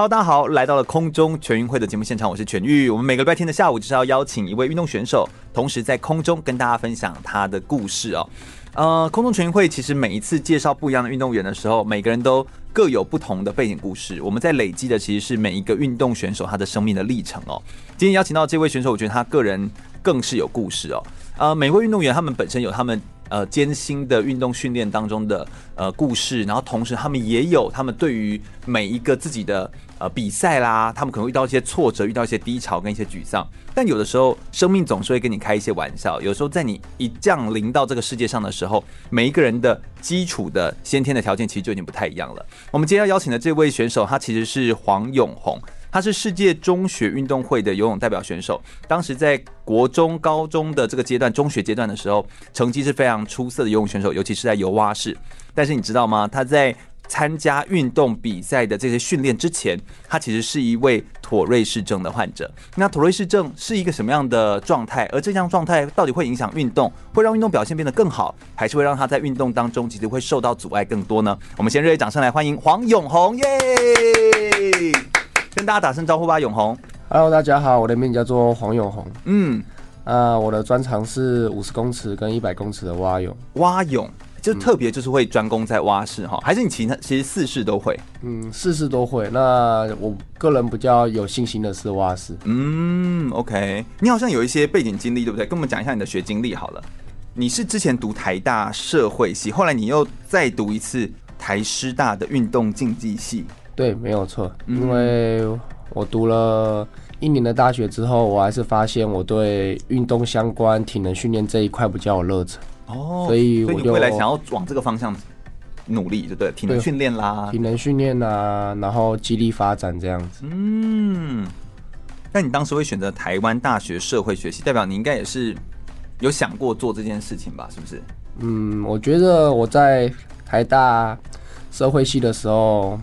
Hello，大家好，来到了空中全运会的节目现场，我是全玉。我们每个礼拜天的下午就是要邀请一位运动选手，同时在空中跟大家分享他的故事哦。呃，空中全运会其实每一次介绍不一样的运动员的时候，每个人都各有不同的背景故事。我们在累积的其实是每一个运动选手他的生命的历程哦。今天邀请到这位选手，我觉得他个人更是有故事哦。呃，每位运动员他们本身有他们。呃，艰辛的运动训练当中的呃故事，然后同时他们也有他们对于每一个自己的呃比赛啦，他们可能会遇到一些挫折，遇到一些低潮跟一些沮丧。但有的时候，生命总是会跟你开一些玩笑。有时候在你一降临到这个世界上的时候，每一个人的基础的先天的条件其实就已经不太一样了。我们今天要邀请的这位选手，他其实是黄永红。他是世界中学运动会的游泳代表选手，当时在国中、高中的这个阶段，中学阶段的时候，成绩是非常出色的游泳选手，尤其是在游蛙式。但是你知道吗？他在参加运动比赛的这些训练之前，他其实是一位妥瑞氏症的患者。那妥瑞氏症是一个什么样的状态？而这项状态到底会影响运动，会让运动表现变得更好，还是会让他在运动当中其实会受到阻碍更多呢？我们先热烈掌声来欢迎黄永红耶！跟大家打声招呼吧，永红。Hello，大家好，我的名字叫做黄永红。嗯，啊，我的专长是五十公尺跟一百公尺的蛙泳。蛙泳就特别就是会专攻在蛙式哈，嗯、还是你其他其实四式都会？嗯，四式都会。那我个人比较有信心的是蛙式。嗯，OK。你好像有一些背景经历，对不对？跟我们讲一下你的学经历好了。你是之前读台大社会系，后来你又再读一次台师大的运动竞技系。对，没有错。因为我读了一年的大学之后，我还是发现我对运动相关、体能训练这一块比较有热忱。哦，所以我就未来想要往这个方向努力，对不对？体能训练啦，体能训练啊，然后激励发展这样子。嗯，那你当时会选择台湾大学社会学系，代表你应该也是有想过做这件事情吧？是不是？嗯，我觉得我在台大社会系的时候。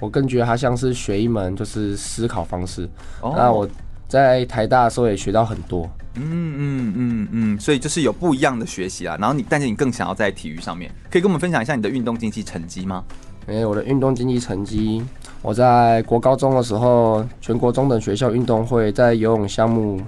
我更觉得它像是学一门就是思考方式。Oh. 那我在台大的时候也学到很多。嗯嗯嗯嗯，所以就是有不一样的学习啊。然后你，但是你更想要在体育上面，可以跟我们分享一下你的运动竞技成绩吗？哎、欸，我的运动竞技成绩，我在国高中的时候，全国中等学校运动会在游泳项目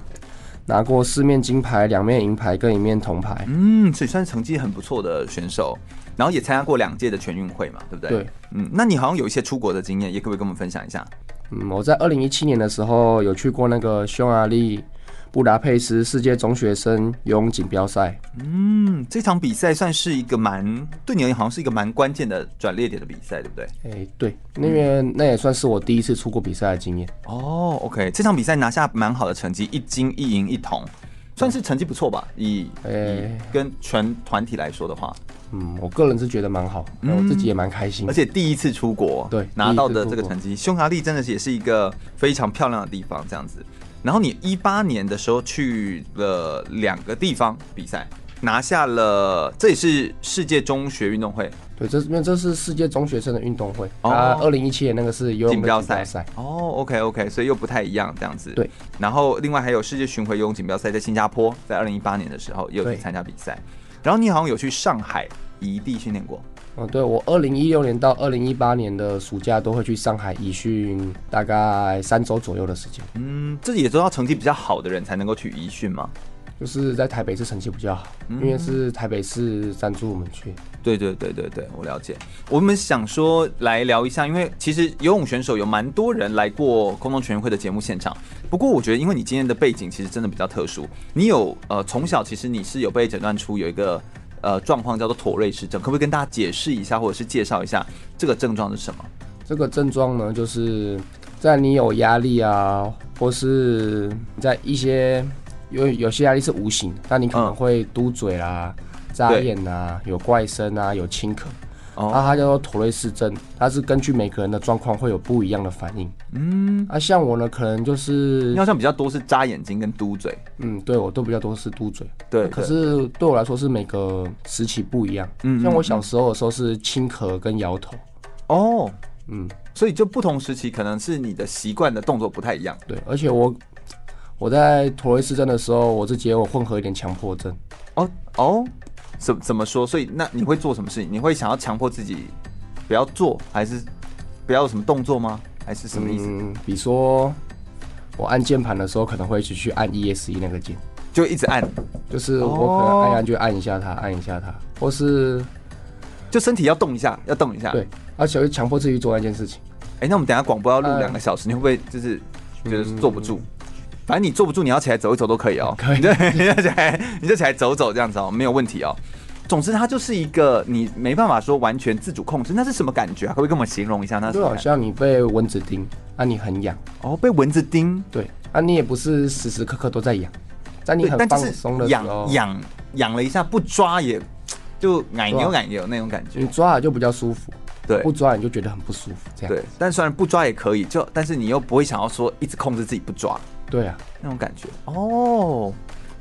拿过四面金牌、两面银牌跟一面铜牌。嗯，所以算是成绩很不错的选手。然后也参加过两届的全运会嘛，对不对？对，嗯，那你好像有一些出国的经验，也可不可以跟我们分享一下？嗯，我在二零一七年的时候有去过那个匈牙利布达佩斯世界中学生游泳锦标赛。嗯，这场比赛算是一个蛮对你而言好像是一个蛮关键的转捩点的比赛，对不对？哎、欸，对，那边那也算是我第一次出国比赛的经验。哦，OK，这场比赛拿下蛮好的成绩，一金一银一铜，算是成绩不错吧？以，欸、以跟全团体来说的话。嗯，我个人是觉得蛮好，我自己也蛮开心，而且第一次出国，对，拿到的这个成绩，匈牙利真的是也是一个非常漂亮的地方，这样子。然后你一八年的时候去了两个地方比赛，拿下了，这也是世界中学运动会，对，这因为这是世界中学生的运动会，啊，二零一七年那个是游泳锦标赛，哦，OK OK，所以又不太一样这样子，对。然后另外还有世界巡回游泳锦标赛在新加坡，在二零一八年的时候也有去参加比赛。然后你好像有去上海移地训练过，哦，对，我二零一六年到二零一八年的暑假都会去上海移训，大概三周左右的时间。嗯，这也都要成绩比较好的人才能够去移训吗？就是在台北市成绩比较好，嗯、因为是台北市赞助我们去。对对对对对，我了解。我们想说来聊一下，因为其实游泳选手有蛮多人来过空中全运会的节目现场。不过我觉得，因为你今天的背景其实真的比较特殊，你有呃从小其实你是有被诊断出有一个呃状况叫做妥瑞氏症，可不可以跟大家解释一下，或者是介绍一下这个症状是什么？这个症状呢，就是在你有压力啊，或是在一些。有有些压力是无形，那你可能会嘟嘴啦、眨眼啊、有怪声啊、有轻咳。哦，它叫做妥瑞氏症，它是根据每个人的状况会有不一样的反应。嗯，啊，像我呢，可能就是，你好像比较多是眨眼睛跟嘟嘴。嗯，对，我都比较多是嘟嘴。对，可是对我来说是每个时期不一样。嗯，像我小时候的时候是轻咳跟摇头。哦，嗯，所以就不同时期可能是你的习惯的动作不太一样。对，而且我我在妥瑞氏症的时候，我自己也有混合一点强迫症。哦哦。怎怎么说？所以那你会做什么事情？你会想要强迫自己不要做，还是不要有什么动作吗？还是什么意思？嗯，比如说我按键盘的时候，可能会一起去按 E S E 那个键，就一直按。就是我可能按按就按一下它，按一下它，或是就身体要动一下，要动一下。对，而且会强迫自己做那件事情。哎，那我们等下广播要录两个小时，你会不会就是觉得坐不住？反正你坐不住，你要起来走一走都可以哦。可以，对，你就起来，你就起来走走这样子哦，没有问题哦。总之，它就是一个你没办法说完全自主控制，那是什么感觉啊？可不可以跟我们形容一下？那就好像你被蚊子叮，啊，你很痒哦，被蚊子叮，对，啊，你也不是时时刻刻都在痒，在你很放松的时候，痒痒痒了一下，不抓也就奶牛奶牛那种感觉，你抓了就比较舒服，对，不抓你就觉得很不舒服，这样。对，但虽然不抓也可以，就但是你又不会想要说一直控制自己不抓。对啊，那种感觉哦。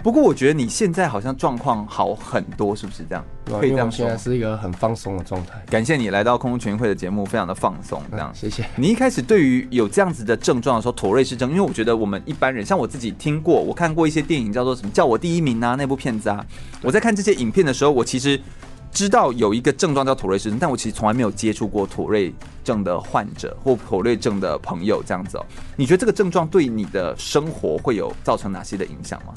不过我觉得你现在好像状况好很多，是不是这样？对，可以这样说。现在是一个很放松的状态。感谢你来到空中全运会的节目，非常的放松。这样，谢谢。你一开始对于有这样子的症状的时候，妥瑞氏症，因为我觉得我们一般人，像我自己听过，我看过一些电影，叫做什么“叫我第一名”啊，那部片子啊。我在看这些影片的时候，我其实。知道有一个症状叫妥瑞氏症，但我其实从来没有接触过妥瑞症的患者或妥瑞症的朋友这样子哦。你觉得这个症状对你的生活会有造成哪些的影响吗？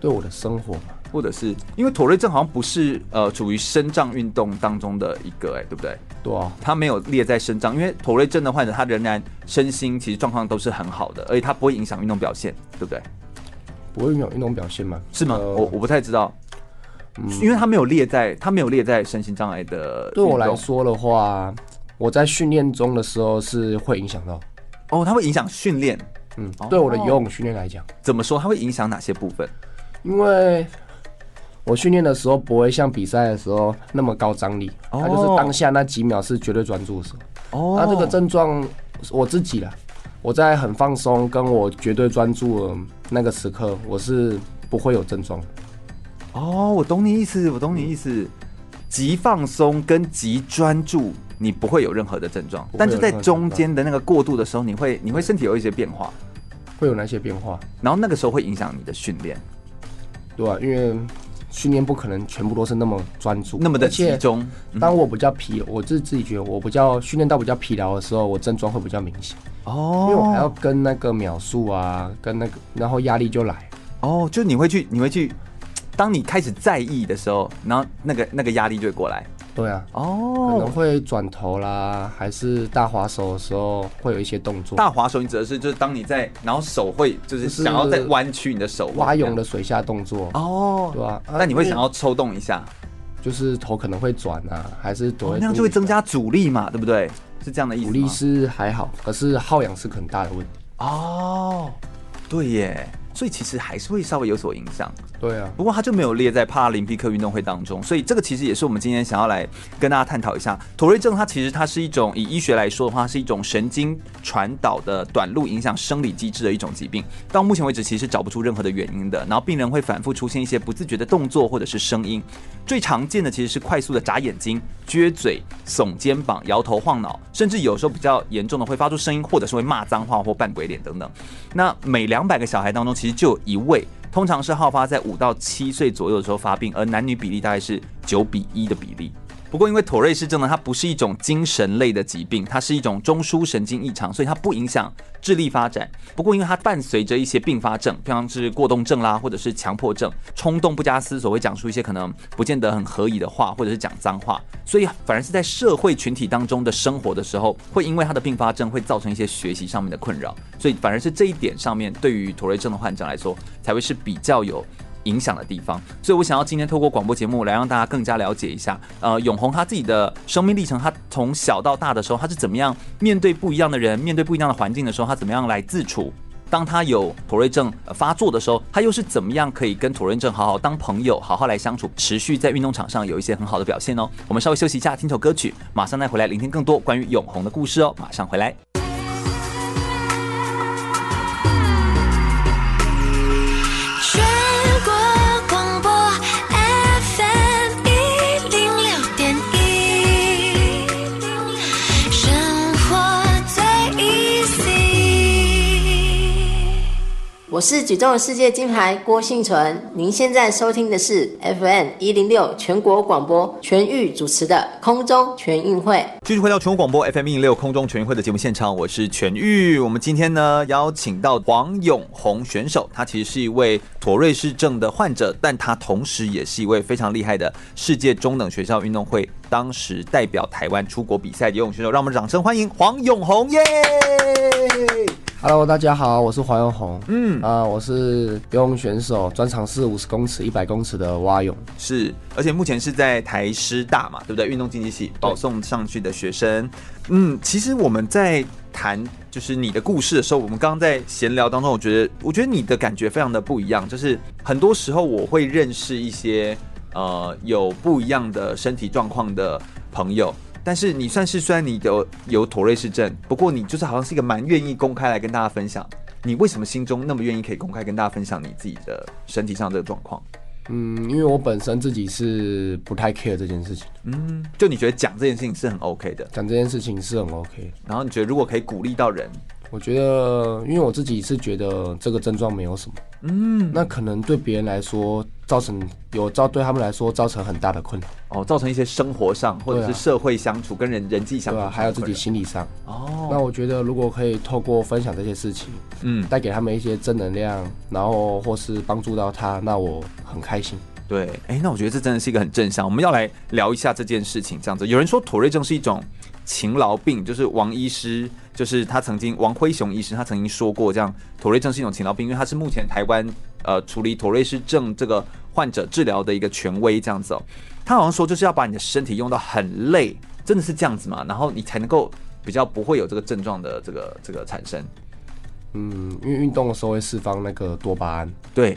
对我的生活吗？或者是因为妥瑞症好像不是呃处于身障运动当中的一个哎，对不对？对啊，他没有列在身障，因为妥瑞症的患者他仍然身心其实状况都是很好的，而且他不会影响运动表现，对不对？不会影响运动表现吗？是吗？呃、我我不太知道。因为他没有列在，他没有列在身心障碍的。对我来说的话，我在训练中的时候是会影响到。哦，它会影响训练。嗯，对我的游泳训练来讲，怎么说？它会影响哪些部分？因为我训练的时候不会像比赛的时候那么高张力，它就是当下那几秒是绝对专注的时候。哦，那这个症状我自己啦，我在很放松跟我绝对专注的那个时刻，我是不会有症状。哦，我懂你意思，我懂你意思。极放松跟极专注，你不会有任何的症状，但就在中间的那个过渡的时候，你会你会身体有一些变化，会有哪些变化？然后那个时候会影响你的训练，对啊，因为训练不可能全部都是那么专注，那么的集中。当我比较疲，我自自己觉得我比较训练到比较疲劳的时候，我症状会比较明显。哦，因为我还要跟那个秒数啊，跟那个，然后压力就来。哦，就你会去，你会去。当你开始在意的时候，然后那个那个压力就会过来。对啊，哦，可能会转头啦，还是大滑手的时候会有一些动作。大滑手，你指的是就是当你在，然后手会就是想要在弯曲你的手，蛙泳的水下动作。哦，对啊，那你会想要抽动一下，就是头可能会转啊，还是多、哦、那样就会增加阻力嘛，对不对？是这样的意思。阻力是还好，可是耗氧是很大的问题。哦，对耶。所以其实还是会稍微有所影响，对啊。不过它就没有列在帕拉林匹克运动会当中，所以这个其实也是我们今天想要来跟大家探讨一下妥瑞症。它其实它是一种以医学来说的话，是一种神经传导的短路影响生理机制的一种疾病。到目前为止，其实找不出任何的原因的。然后病人会反复出现一些不自觉的动作或者是声音，最常见的其实是快速的眨眼睛、撅嘴、耸肩膀、摇头晃脑，甚至有时候比较严重的会发出声音，或者是会骂脏话或扮鬼脸等等。那每两百个小孩当中，其实就一位，通常是好发在五到七岁左右的时候发病，而男女比例大概是九比一的比例。不过，因为妥瑞氏症呢，它不是一种精神类的疾病，它是一种中枢神经异常，所以它不影响智力发展。不过，因为它伴随着一些并发症，比方是过动症啦，或者是强迫症，冲动不加思索会讲出一些可能不见得很合宜的话，或者是讲脏话，所以反而是在社会群体当中的生活的时候，会因为它的并发症会造成一些学习上面的困扰，所以反而是这一点上面，对于妥瑞症的患者来说，才会是比较有。影响的地方，所以我想要今天透过广播节目来让大家更加了解一下，呃，永红他自己的生命历程，他从小到大的时候，他是怎么样面对不一样的人，面对不一样的环境的时候，他怎么样来自处，当他有妥瑞症发作的时候，他又是怎么样可以跟妥瑞症好好当朋友，好好来相处，持续在运动场上有一些很好的表现哦。我们稍微休息一下，听首歌曲，马上再回来聆听更多关于永红的故事哦。马上回来。我是举重世界金牌郭信淳，您现在收听的是 FM 一零六全国广播全域主持的空中全运会。继续回到全国广播 FM 一零六空中全运会的节目现场，我是全域。我们今天呢邀请到黄永红选手，他其实是一位妥瑞氏症的患者，但他同时也是一位非常厉害的世界中等学校运动会当时代表台湾出国比赛的游泳选手。让我们掌声欢迎黄永红耶！Hello，大家好，我是黄永红。嗯啊，我是游泳选手，专长是五十公尺、一百公尺的蛙泳。是，而且目前是在台师大嘛，对不对？运动竞技系保送上去的学生。嗯，其实我们在谈就是你的故事的时候，我们刚刚在闲聊当中，我觉得，我觉得你的感觉非常的不一样。就是很多时候我会认识一些呃有不一样的身体状况的朋友。但是你算是虽然你有有妥瑞氏症，不过你就是好像是一个蛮愿意公开来跟大家分享，你为什么心中那么愿意可以公开跟大家分享你自己的身体上这个状况？嗯，因为我本身自己是不太 care 这件事情。嗯，就你觉得讲这件事情是很 OK 的，讲这件事情是很 OK。然后你觉得如果可以鼓励到人，我觉得因为我自己是觉得这个症状没有什么。嗯，那可能对别人来说。造成有造对他们来说造成很大的困扰哦，造成一些生活上或者是社会相处、啊、跟人人际相处，对啊，还有自己心理上哦。那我觉得如果可以透过分享这些事情，嗯，带给他们一些正能量，然后或是帮助到他，那我很开心。对，哎、欸，那我觉得这真的是一个很正向。我们要来聊一下这件事情，这样子。有人说妥瑞症是一种勤劳病，就是王医师，就是他曾经王辉雄医师，他曾经说过，这样妥瑞症是一种勤劳病，因为他是目前台湾呃处理妥瑞氏症这个。患者治疗的一个权威这样子哦，他好像说就是要把你的身体用到很累，真的是这样子嘛？然后你才能够比较不会有这个症状的这个这个产生。嗯，因为运动的时候会释放那个多巴胺。对，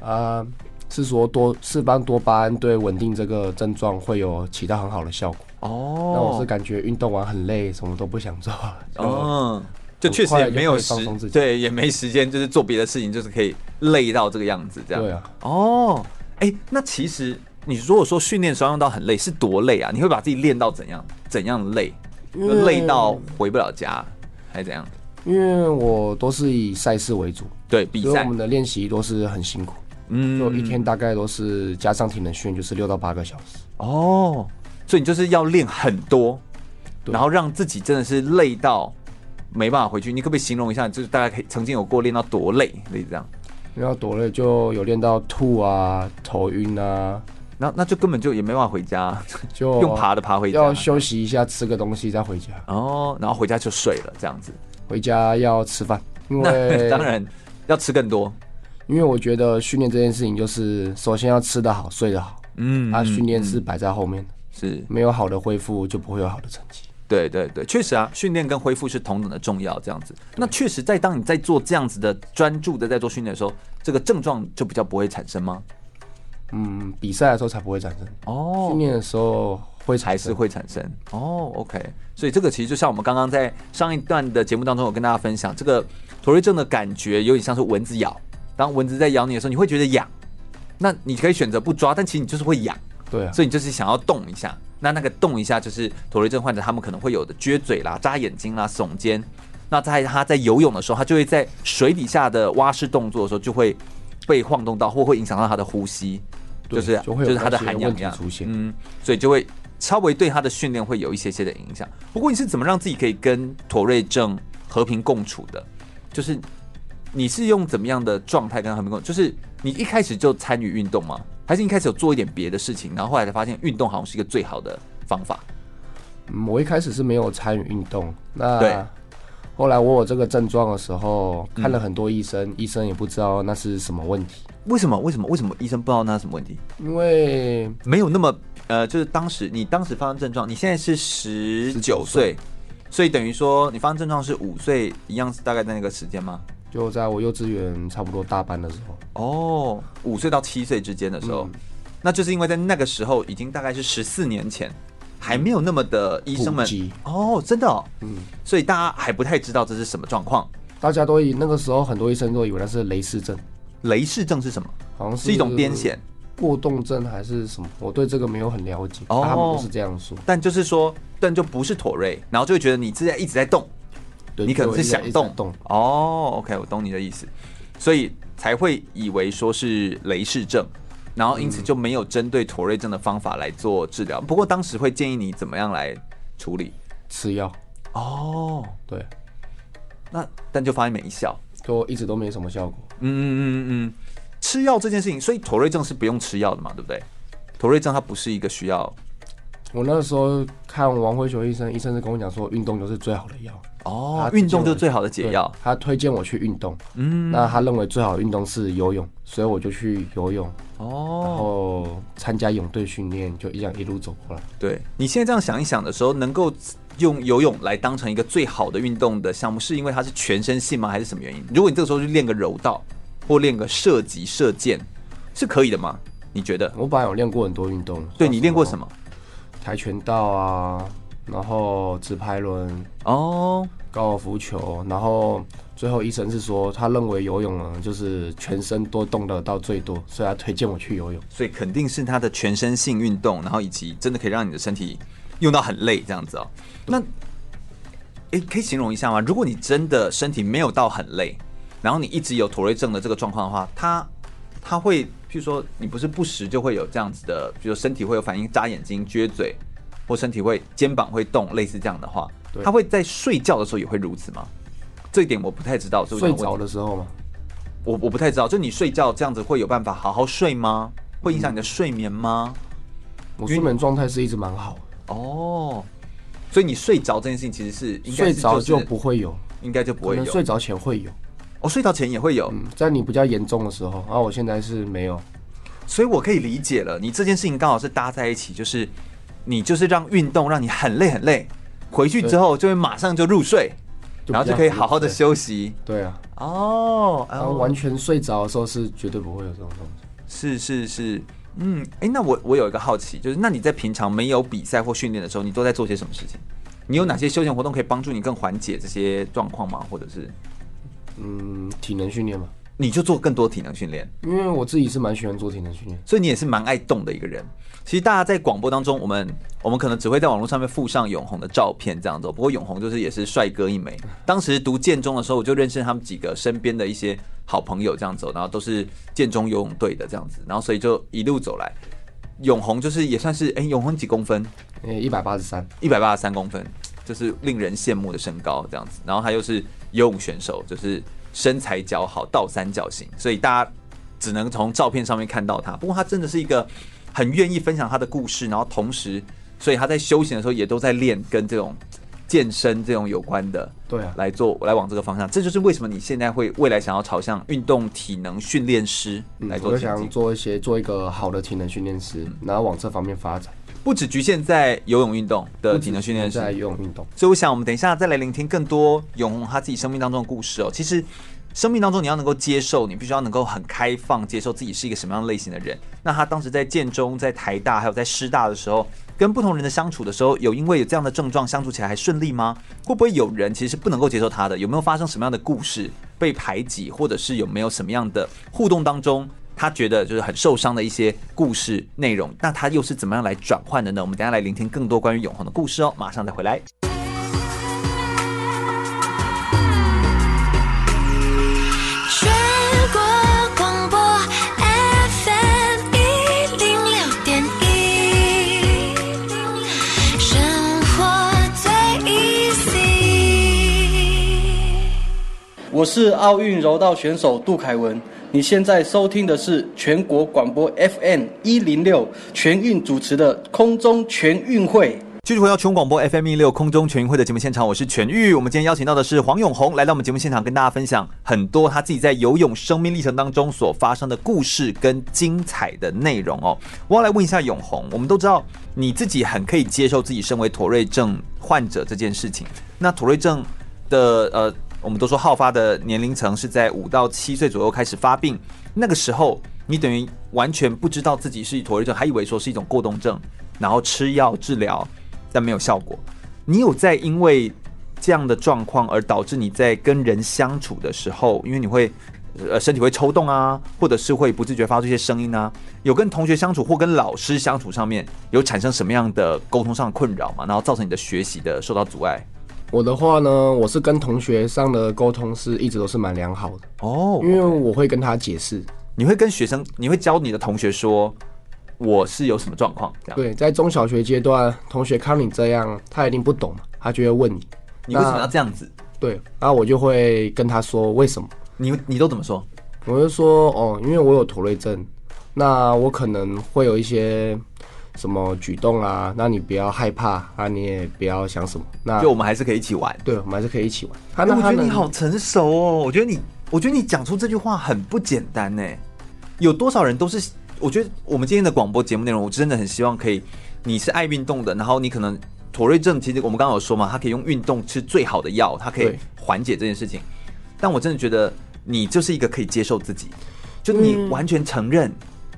啊、呃，是说多释放多巴胺对稳定这个症状会有起到很好的效果。哦，那我是感觉运动完很累，什么都不想做。哦，就确实也没有时，对，也没时间，就是做别的事情，就是可以累到这个样子，这样。对啊。哦。哎、欸，那其实你如果说训练时候用到很累，是多累啊？你会把自己练到怎样？怎样累？累到回不了家，还是怎样？因为我都是以赛事为主，对比赛，我们的练习都是很辛苦。嗯，就一天大概都是加上体能训练，就是六到八个小时。哦，所以你就是要练很多，然后让自己真的是累到没办法回去。你可不可以形容一下，就是大概可以曾经有过练到多累，类似这样？练到多累就有练到吐啊、头晕啊，那那就根本就也没办法回家，就 用爬的爬回家，要休息一下，吃个东西再回家。哦，然后回家就睡了，这样子。回家要吃饭，因为 当然要吃更多，因为我觉得训练这件事情就是首先要吃得好、睡得好。嗯，啊，训练是摆在后面，是没有好的恢复就不会有好的成绩。对对对，确实啊，训练跟恢复是同等的重要，这样子。那确实，在当你在做这样子的专注的在做训练的时候，这个症状就比较不会产生吗？嗯，比赛的时候才不会产生哦，训练的时候会还是会产生哦。OK，所以这个其实就像我们刚刚在上一段的节目当中有跟大家分享，这个妥瑞症的感觉有点像是蚊子咬，当蚊子在咬你的时候，你会觉得痒，那你可以选择不抓，但其实你就是会痒。对啊，所以你就是想要动一下。那那个动一下，就是妥瑞症患者他们可能会有的撅嘴啦、眨眼睛啦、耸肩。那在他在游泳的时候，他就会在水底下的蛙式动作的时候，就会被晃动到，或会影响到他的呼吸，就是就是他的含氧量出现。嗯，所以就会稍微对他的训练会有一些些的影响。不过你是怎么让自己可以跟妥瑞症和平共处的？就是你是用怎么样的状态跟他和平共处？就是你一开始就参与运动吗？还是一开始有做一点别的事情，然后后来才发现运动好像是一个最好的方法。嗯，我一开始是没有参与运动，那对后来我有这个症状的时候，看了很多医生，嗯，医生也不知道那是什么问题。为什么？为什么？为什么医生不知道那是什么问题？因为没有那么呃，就是当时你当时发生症状，你现在是十九岁，所以等于说你发生症状是五岁一样，是大概在那个时间吗？就在我幼稚园差不多大班的时候。哦，五岁到七岁之间的时候，嗯，那就是因为在那个时候已经大概是十四年前，还没有那么的医生们哦，真的，哦，嗯，所以大家还不太知道这是什么状况。大家都以那个时候很多医生都以为那是雷氏症。雷氏症是什么？好像是，是一种癫痫。过动症还是什么？我对这个没有很了解。哦，他们都是这样说。但就是说，但就不是妥瑞，然后就会觉得你自己一直在动，对，你可能是想动动。哦，OK，我懂你的意思，所以才会以为说是雷氏症，然后因此就没有针对妥瑞症的方法来做治疗。不过当时会建议你怎么样来处理？吃药。哦，对。那但就发现没效，就一直都没什么效果。嗯嗯嗯嗯嗯。吃药这件事情，所以妥瑞症是不用吃药的嘛，对不对？妥瑞症它不是一个需要。我那个时候看王辉雄医生，医生是跟我讲说，运动就是最好的药。哦，运动就是最好的解药。他推荐我去运动，嗯，那他认为最好的运动是游泳，所以我就去游泳。哦，然后参加泳队训练，就一样一路走过来。对，你现在这样想一想的时候，能够用游泳来当成一个最好的运动的项目，是因为它是全身性吗？还是什么原因？如果你这个时候去练个柔道。或练个射击射箭是可以的吗？你觉得？我本来有练过很多运动。对，你练过什么？跆拳道啊，然后直排轮哦，高尔夫球，然后最后医生是说，他认为游泳呢，就是全身都动得到最多，所以他推荐我去游泳。所以肯定是他的全身性运动，然后以及真的可以让你的身体用到很累这样子哦。那，诶，可以形容一下吗？如果你真的身体没有到很累。然后你一直有妥瑞症的这个状况的话，他他会，譬如说你不是不时就会有这样子的，比如身体会有反应，眨眼睛、撅嘴，或身体会肩膀会动，类似这样的话，他会在睡觉的时候也会如此吗？这一点我不太知道。睡着的时候吗？我我不太知道。就你睡觉这样子会有办法好好睡吗？会影响你的睡眠吗？我睡眠状态是一直蛮好哦，所以你睡着这件事情其实是应该是、就是、睡着就不会有，应该就不会有。睡着前会有。我、哦、睡着前也会有，嗯，在你比较严重的时候，啊，我现在是没有，所以我可以理解了。你这件事情刚好是搭在一起，就是你就是让运动让你很累很累，回去之后就会马上就入睡，然后就可以好好的休息。对啊，哦，然后完全睡着的时候是绝对不会有这种东西。是是是，嗯，哎、欸，那我我有一个好奇，就是那你在平常没有比赛或训练的时候，你都在做些什么事情？你有哪些休闲活动可以帮助你更缓解这些状况吗？或者是？嗯，体能训练嘛，你就做更多体能训练，因为我自己是蛮喜欢做体能训练，所以你也是蛮爱动的一个人。其实大家在广播当中，我们我们可能只会在网络上面附上永红的照片这样子。不过永红就是也是帅哥一枚。当时读建中的时候，我就认识他们几个身边的一些好朋友这样子，然后都是建中游泳队的这样子，然后所以就一路走来。永红就是也算是哎、欸，永红几公分？呃，一百八十三，一百八十三公分，就是令人羡慕的身高这样子。然后他又是。游泳选手就是身材姣好，倒三角形，所以大家只能从照片上面看到他。不过他真的是一个很愿意分享他的故事，然后同时，所以他在休闲的时候也都在练跟这种健身这种有关的。对啊，来做来往这个方向，这就是为什么你现在会未来想要朝向运动体能训练师来做。我想做一些做一个好的体能训练师，然后往这方面发展。不只局限在游泳运动的体能训练，在游泳运动，所以我想我们等一下再来聆听更多永红他自己生命当中的故事哦。其实生命当中你要能够接受，你必须要能够很开放接受自己是一个什么样类型的人。那他当时在建中、在台大还有在师大的时候，跟不同人的相处的时候，有因为有这样的症状相处起来还顺利吗？会不会有人其实是不能够接受他的？有没有发生什么样的故事被排挤，或者是有没有什么样的互动当中？他觉得就是很受伤的一些故事内容，那他又是怎么样来转换的呢？我们等下来聆听更多关于永恒的故事哦，马上再回来。我是奥运柔道选手杜凯文。你现在收听的是全国广播 FM 一零六全运主持的空中全运会。继续回到全广播 FM 一六空中全运会的节目现场，我是全玉。我们今天邀请到的是黄永红来到我们节目现场，跟大家分享很多他自己在游泳生命历程当中所发生的故事跟精彩的内容哦。我要来问一下永红，我们都知道你自己很可以接受自己身为妥瑞症患者这件事情。那妥瑞症的呃。我们都说好发的年龄层是在五到七岁左右开始发病，那个时候你等于完全不知道自己是妥瑞症，还以为说是一种过动症，然后吃药治疗，但没有效果。你有在因为这样的状况而导致你在跟人相处的时候，因为你会呃身体会抽动啊，或者是会不自觉发出一些声音啊，有跟同学相处或跟老师相处上面有产生什么样的沟通上的困扰吗？然后造成你的学习的受到阻碍？我的话呢，我是跟同学上的沟通是一直都是蛮良好的哦，因为我会跟他解释，你会跟学生，你会教你的同学说我是有什么状况？这样对，在中小学阶段，同学看你这样，他一定不懂嘛，他就会问你，你为什么要这样子？对，然后我就会跟他说为什么？你你都怎么说？我就说哦，因为我有妥瑞症，那我可能会有一些。什么举动啊？那你不要害怕啊！你也不要想什么。那就我们还是可以一起玩。对，我们还是可以一起玩。他那我觉得你好成熟哦！我觉得你，我觉得你讲出这句话很不简单呢。有多少人都是？我觉得我们今天的广播节目内容，我真的很希望可以。你是爱运动的，然后你可能妥瑞症，其实我们刚刚有说嘛，他可以用运动吃最好的药，它可以缓解这件事情。但我真的觉得你就是一个可以接受自己，就你完全承认。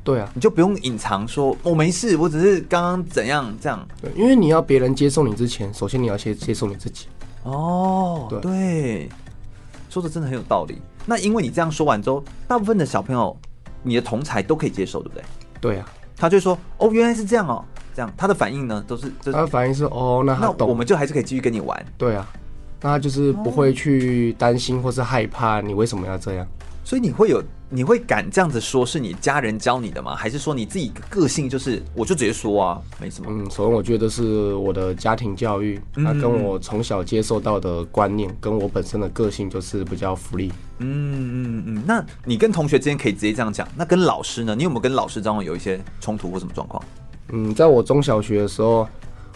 对啊，你就不用隐藏说我、哦、没事，我只是刚刚怎样这样。对，因为你要别人接受你之前，首先你要先接受你自己。哦，对，对，说的真的很有道理。那因为你这样说完之后，大部分的小朋友，你的同才都可以接受，对不对？对啊，他就说哦，原来是这样哦，这样他的反应呢都是，就是、他的反应是哦，那他那我们就还是可以继续跟你玩。对啊，那他就是不会去担心或是害怕你为什么要这样。所以你会有，你会敢这样子说，是你家人教你的吗？还是说你自己个性就是，我就直接说啊，没什么。嗯，首先我觉得是我的家庭教育，啊跟我从小接受到的观念，跟我本身的个性就是比较福利。嗯嗯嗯。那你跟同学之间可以直接这样讲，那跟老师呢？你有没有跟老师之间有一些冲突或什么状况？嗯，在我中小学的时候，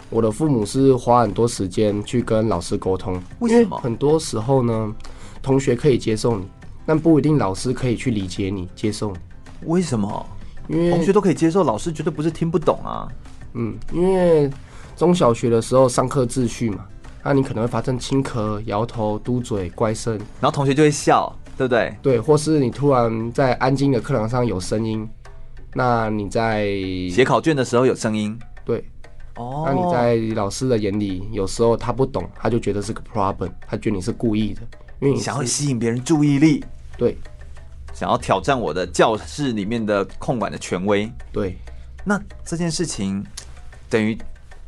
我的父母是花很多时间去跟老师沟通。为什么？很多时候呢，同学可以接受你。但不一定老师可以去理解你、接受你。为什么？因为同学都可以接受，老师绝对不是听不懂啊。嗯，因为中小学的时候上课秩序嘛，那你可能会发生轻咳、摇头、嘟嘴、怪声，然后同学就会笑，对不对？对，或是你突然在安静的课堂上有声音，那你在写考卷的时候有声音，对，哦，那你在老师的眼里，有时候他不懂，他就觉得是个 problem，他觉得你是故意的。想要吸引别人注意力，对，想要挑战我的教室里面的控管的权威，对。那这件事情等于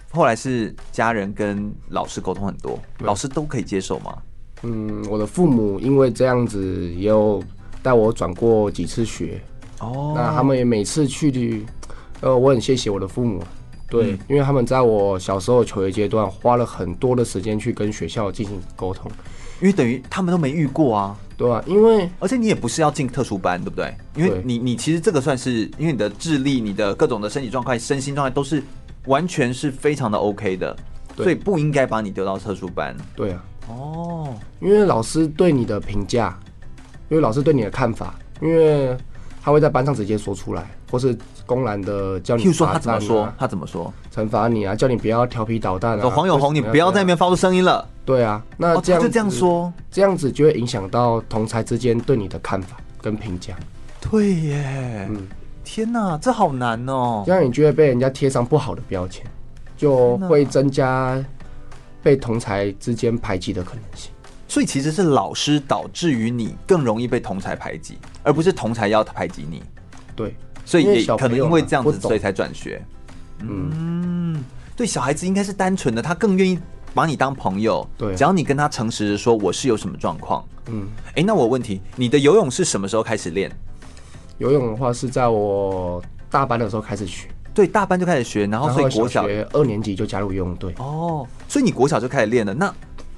后来是家人跟老师沟通很多，老师都可以接受吗？嗯，我的父母因为这样子也有带我转过几次学，哦，那他们也每次去，呃，我很谢谢我的父母，对，嗯，因为他们在我小时候求学阶段花了很多的时间去跟学校进行沟通。因为等于他们都没遇过啊，对啊，因为而且你也不是要进特殊班，对不对？因为你你其实这个算是，因为你的智力、你的各种的身体状态、身心状态都是完全是非常的 OK 的，所以不应该把你丢到特殊班。对啊，哦，因为老师对你的评价，因为老师对你的看法，因为他会在班上直接说出来，或是公然的叫你、啊。譬如说他怎么说？他怎么说？惩罚你啊，叫你不要调皮捣蛋啊。黄有红，你不要在那边发出声音了。对啊，那这样、哦、就这样说，这样子就会影响到同才之间对你的看法跟评价。对耶，嗯，天哪，这好难哦。这样你就会被人家贴上不好的标签，就会增加被同才之间排挤的可能性。所以其实是老师导致于你更容易被同才排挤，而不是同才要排挤你。对，所以也可能因为这样子，所以才转学。嗯，对，小孩子应该是单纯的，他更愿意。把你当朋友，对，只要你跟他诚实的说我是有什么状况，嗯，哎、欸，那我问题，你的游泳是什么时候开始练？游泳的话是在我大班的时候开始学，对，大班就开始学，然后所以国小学二年级就加入游泳队。哦，所以你国小就开始练了。那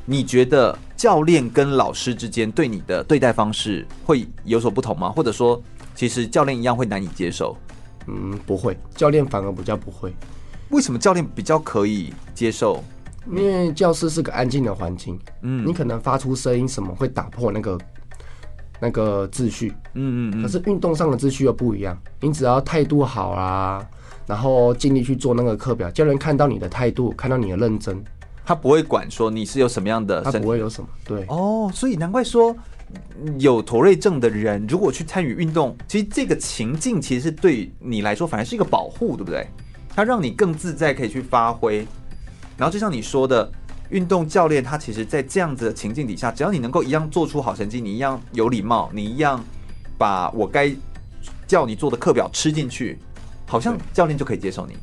你觉得教练跟老师之间对你的对待方式会有所不同吗？或者说，其实教练一样会难以接受？嗯，不会，教练反而比较不会。为什么教练比较可以接受？因为教室是个安静的环境，嗯，你可能发出声音什么会打破那个那个秩序，嗯嗯嗯。可是运动上的秩序又不一样，你只要态度好啦，然后尽力去做那个课表，教练看到你的态度，看到你的认真，他不会管说你是有什么样的，他不会有什么。对，哦，所以难怪说有驼瑞症的人如果去参与运动，其实这个情境其实是对你来说反而是一个保护，对不对？它让你更自在，可以去发挥。然后就像你说的，运动教练他其实，在这样子的情境底下，只要你能够一样做出好成绩，你一样有礼貌，你一样把我该叫你做的课表吃进去，好像教练就可以接受你。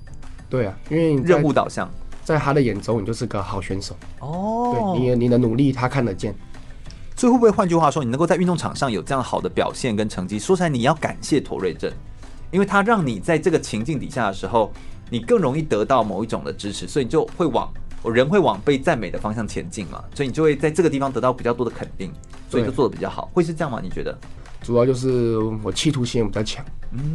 对啊，因为任务导向，在他的眼中，你就是个好选手。哦，对，你你的努力他看得见。所以会不会换句话说，你能够在运动场上有这样好的表现跟成绩，说出来你要感谢妥瑞症，因为它让你在这个情境底下的时候，你更容易得到某一种的支持，所以你就会往人会往被赞美的方向前进嘛，所以你就会在这个地方得到比较多的肯定，所以就做的比较好，会是这样吗？你觉得？主要就是我企图心也比较强，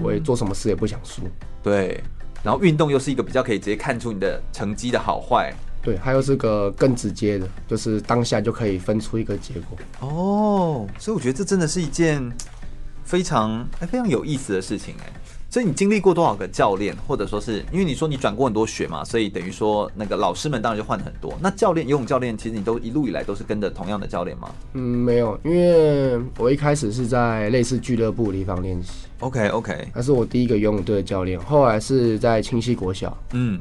我也做什么事也不想输。对。然后运动又是一个比较可以直接看出你的成绩的好坏，对，还有这个更直接的，就是当下就可以分出一个结果。哦，所以我觉得这真的是一件非常哎非常有意思的事情哎。所以你经历过多少个教练，或者说是因为你说你转过很多学嘛，所以等于说那个老师们当然就换很多。那教练游泳教练，其实你都一路以来都是跟着同样的教练吗？嗯，没有，因为我一开始是在类似俱乐部的地方练习。OK OK，他是我第一个游泳队的教练，后来是在清溪国小，嗯，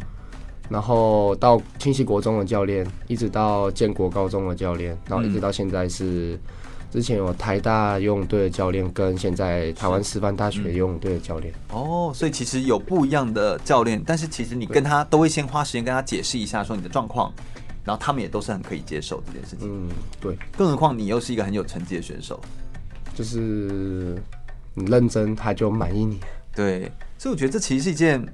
然后到清溪国中的教练，一直到建国高中的教练，然后一直到现在是。嗯之前有台大游泳队的教练，跟现在台湾师范大学游泳队的教练。哦，所以其实有不一样的教练，但是其实你跟他都会先花时间跟他解释一下，说你的状况，然后他们也都是很可以接受这件事情。嗯，对。更何况你又是一个很有成绩的选手，就是你认真，他就满意你。对，所以我觉得这其实是一件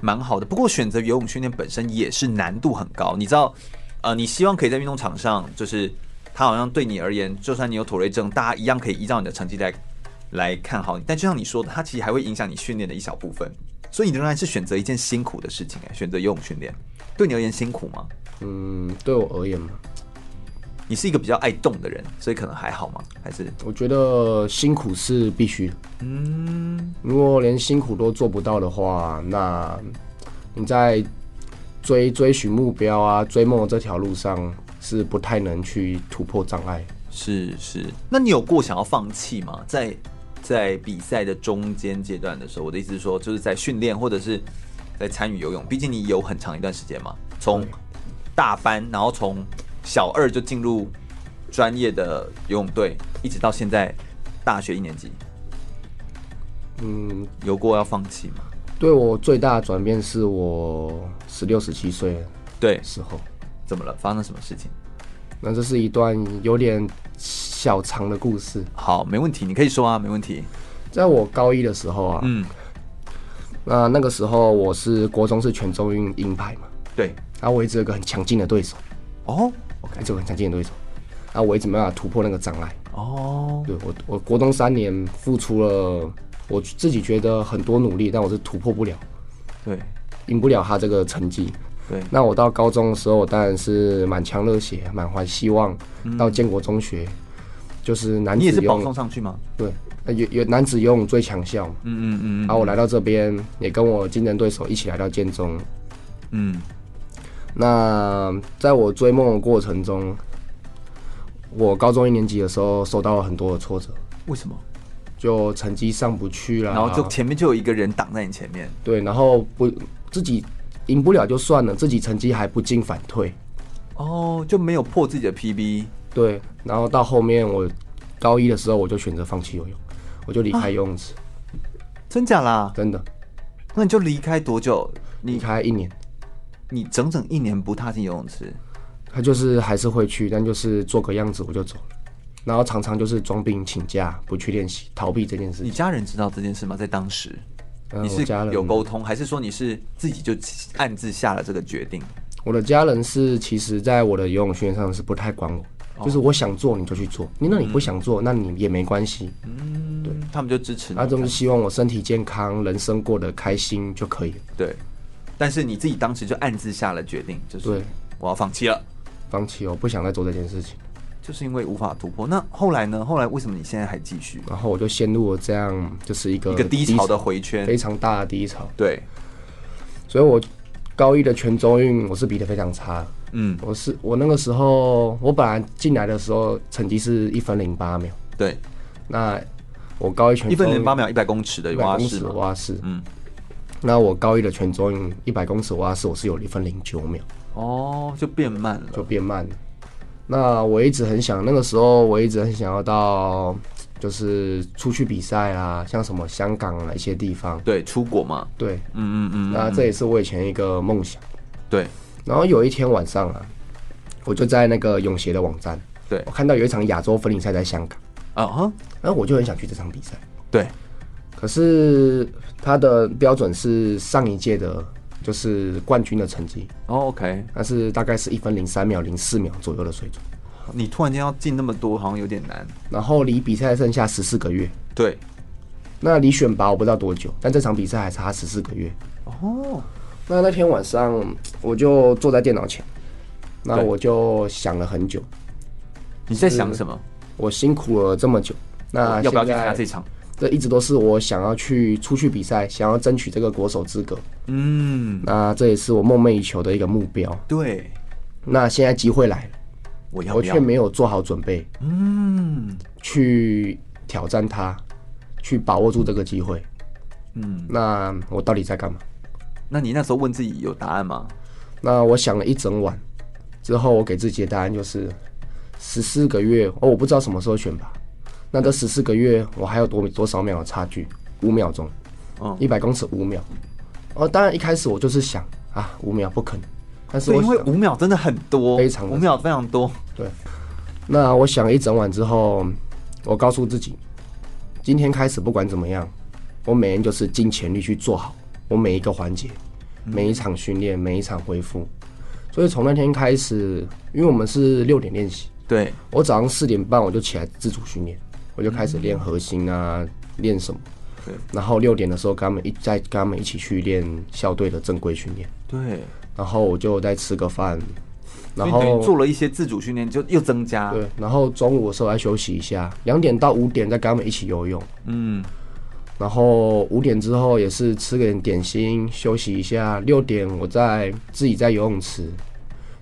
蛮好的。不过选择游泳训练本身也是难度很高，你知道，呃，你希望可以在运动场上就是。他好像对你而言，就算你有妥瑞症，大家一样可以依照你的成绩来来看好你。但就像你说的，他其实还会影响你训练的一小部分，所以你仍然是选择一件辛苦的事情哎，选择游泳训练，对你而言辛苦吗？嗯，对我而言嘛，你是一个比较爱动的人，所以可能还好吗？还是我觉得辛苦是必须。嗯，如果连辛苦都做不到的话，那你在追追寻目标啊、追梦这条路上。是不太能去突破障碍，是是。那你有过想要放弃吗？在在比赛的中间阶段的时候，我的意思是说，就是在训练或者是在参与游泳。毕竟你有很长一段时间嘛，从大班，然后从小二就进入专业的游泳队，一直到现在大学一年级。嗯，有过要放弃吗？对我最大的转变是我十六、十七岁对时候。怎么了？发生什么事情？那这是一段有点小长的故事。好，没问题，你可以说啊，没问题。在我高一的时候啊，嗯，那那个时候我是国中是全中运银牌嘛，对。然后我一直有个很强劲的对手，哦，OK，这个很强劲的对手，然后我一直没办法突破那个障碍。哦，对我，我国中三年付出了我自己觉得很多努力，但我是突破不了，对，赢不了他这个成绩。对，那我到高中的时候，我当然是满腔热血、满怀希望。到建国中学，就是男子游泳，你也是保送上去吗？对，有有男子游泳最强校。嗯嗯嗯。然后我来到这边，也跟我竞争对手一起来到建中。嗯。那在我追梦的过程中，我高中一年级的时候受到了很多的挫折。为什么？就成绩上不去了，然后就前面就有一个人挡在你前面。对，然后不自己。赢不了就算了，自己成绩还不进反退，哦，就没有破自己的 PB。对，然后到后面我高一的时候，我就选择放弃游泳，我就离开游泳池。啊、真假啦？真的。那你就离开多久？离开一年。你整整一年不踏进游泳池？他就是还是会去，但就是做个样子我就走了，然后常常就是装病请假不去练习，逃避这件事情。你家人知道这件事吗？在当时？你是有沟通，还是说你是自己就暗自下了这个决定？我的家人是，其实在我的游泳训练上是不太管我，哦、就是我想做你就去做，你那你不想做，嗯、那你也没关系。嗯，对，他们就支持你，他就是希望我身体健康，人生过得开心就可以。对，但是你自己当时就暗自下了决定，就是，我要放弃了，放弃，我不想再做这件事情。就是因为无法突破，那后来呢？后来为什么你现在还继续？然后我就陷入了这样，就是一个一个低潮的回圈，非常大的低潮。对，所以我高一的全中运我是比的非常差，嗯，我是我那个时候，我本来进来的时候成绩是一分零八秒。对，那我高一全一分零八秒一百公尺的蛙式，蛙式，嗯，那我高一的全中运一百公尺蛙式，我是有一分零九秒。哦，就变慢了，就变慢了。那我一直很想，那个时候我一直很想要到，就是出去比赛啊，像什么香港啊一些地方。对，出国嘛。对，嗯嗯嗯。那这也是我以前一个梦想。对。然后有一天晚上啊，我就在那个泳协的网站，对我看到有一场亚洲分龄赛在香港。啊哈。然后我就很想去这场比赛。对。可是他的标准是上一届的。就是冠军的成绩哦，OK，但是大概是一分零三秒、零四秒左右的水准。你突然间要进那么多，好像有点难。然后离比赛剩下十四个月，对。那离选拔我不知道多久，但这场比赛还差十四个月。哦。那那天晚上我就坐在电脑前，那我就想了很久。你在想什么？我辛苦了这么久，那要不要去参加这场？这一直都是我想要去出去比赛，想要争取这个国手资格。嗯，那这也是我梦寐以求的一个目标。对，那现在机会来了，我要，我却没有做好准备。嗯，去挑战它，去把握住这个机会。嗯，那我到底在干嘛？那你那时候问自己有答案吗？那我想了一整晚之后，我给自己的答案就是十四个月哦，我不知道什么时候选拔。那这十四个月，我还有多多少秒的差距？五秒钟，哦，一百公尺五秒。哦，当然一开始我就是想啊，五秒不可能。但是我因为五秒真的很多，非常五秒非常多。对。那我想了一整晚之后，我告诉自己，今天开始不管怎么样，我每天就是尽全力去做好我每一个环节，每一场训练，每一场恢复。所以从那天开始，因为我们是六点练习，对，我早上四点半我就起来自主训练。我就开始练核心啊，练、嗯、什么？然后六点的时候，跟他们一再跟他们一起去练校队的正规训练。对。然后我就再吃个饭，然后做了一些自主训练，就又增加。对。然后中午的时候再休息一下，两点到五点再跟他们一起游泳。嗯。然后五点之后也是吃个点点心，休息一下。六点我再自己在游泳池。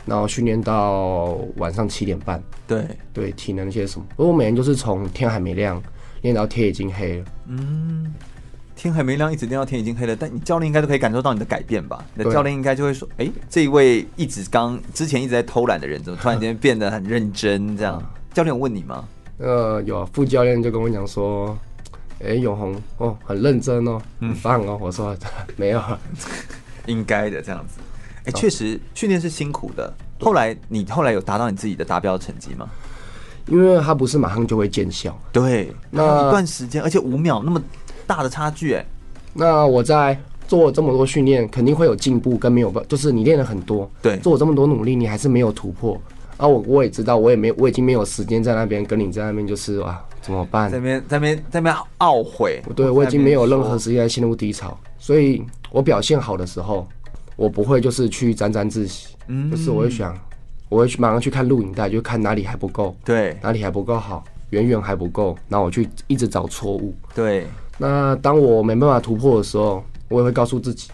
然后训练到晚上七点半，对对，体能那些什么，我每天都是从天还没亮练到天已经黑了。嗯，天还没亮一直练到天已经黑了，但你教练应该都可以感受到你的改变吧？你的教练应该就会说：“哎，这一位一直刚之前一直在偷懒的人，怎么突然间变得很认真？”这样，教练有问你吗？呃，有啊，副教练就跟我讲说：“哎，永红哦，很认真哦，很棒哦。”我说：“ 没有，应该的这样子。”哎，确实训练是辛苦的。后来你后来有达到你自己的达标成绩吗？因为它不是马上就会见效，对，那一段时间，而且五秒那么大的差距，哎，那我在做这么多训练，肯定会有进步跟没有，就是你练了很多，对，做了这么多努力，你还是没有突破。啊，我我也知道，我也没，我已经没有时间在那边跟你在那边就是啊，怎么办？在那边在那边在那边懊悔，对，我已经没有任何时间陷入低潮，所以我表现好的时候。我不会就是去沾沾自喜，嗯，就是我会想，我会去马上去看录影带，就看哪里还不够，对，哪里还不够好，远远还不够，然后我去一直找错误，对。那当我没办法突破的时候，我也会告诉自己，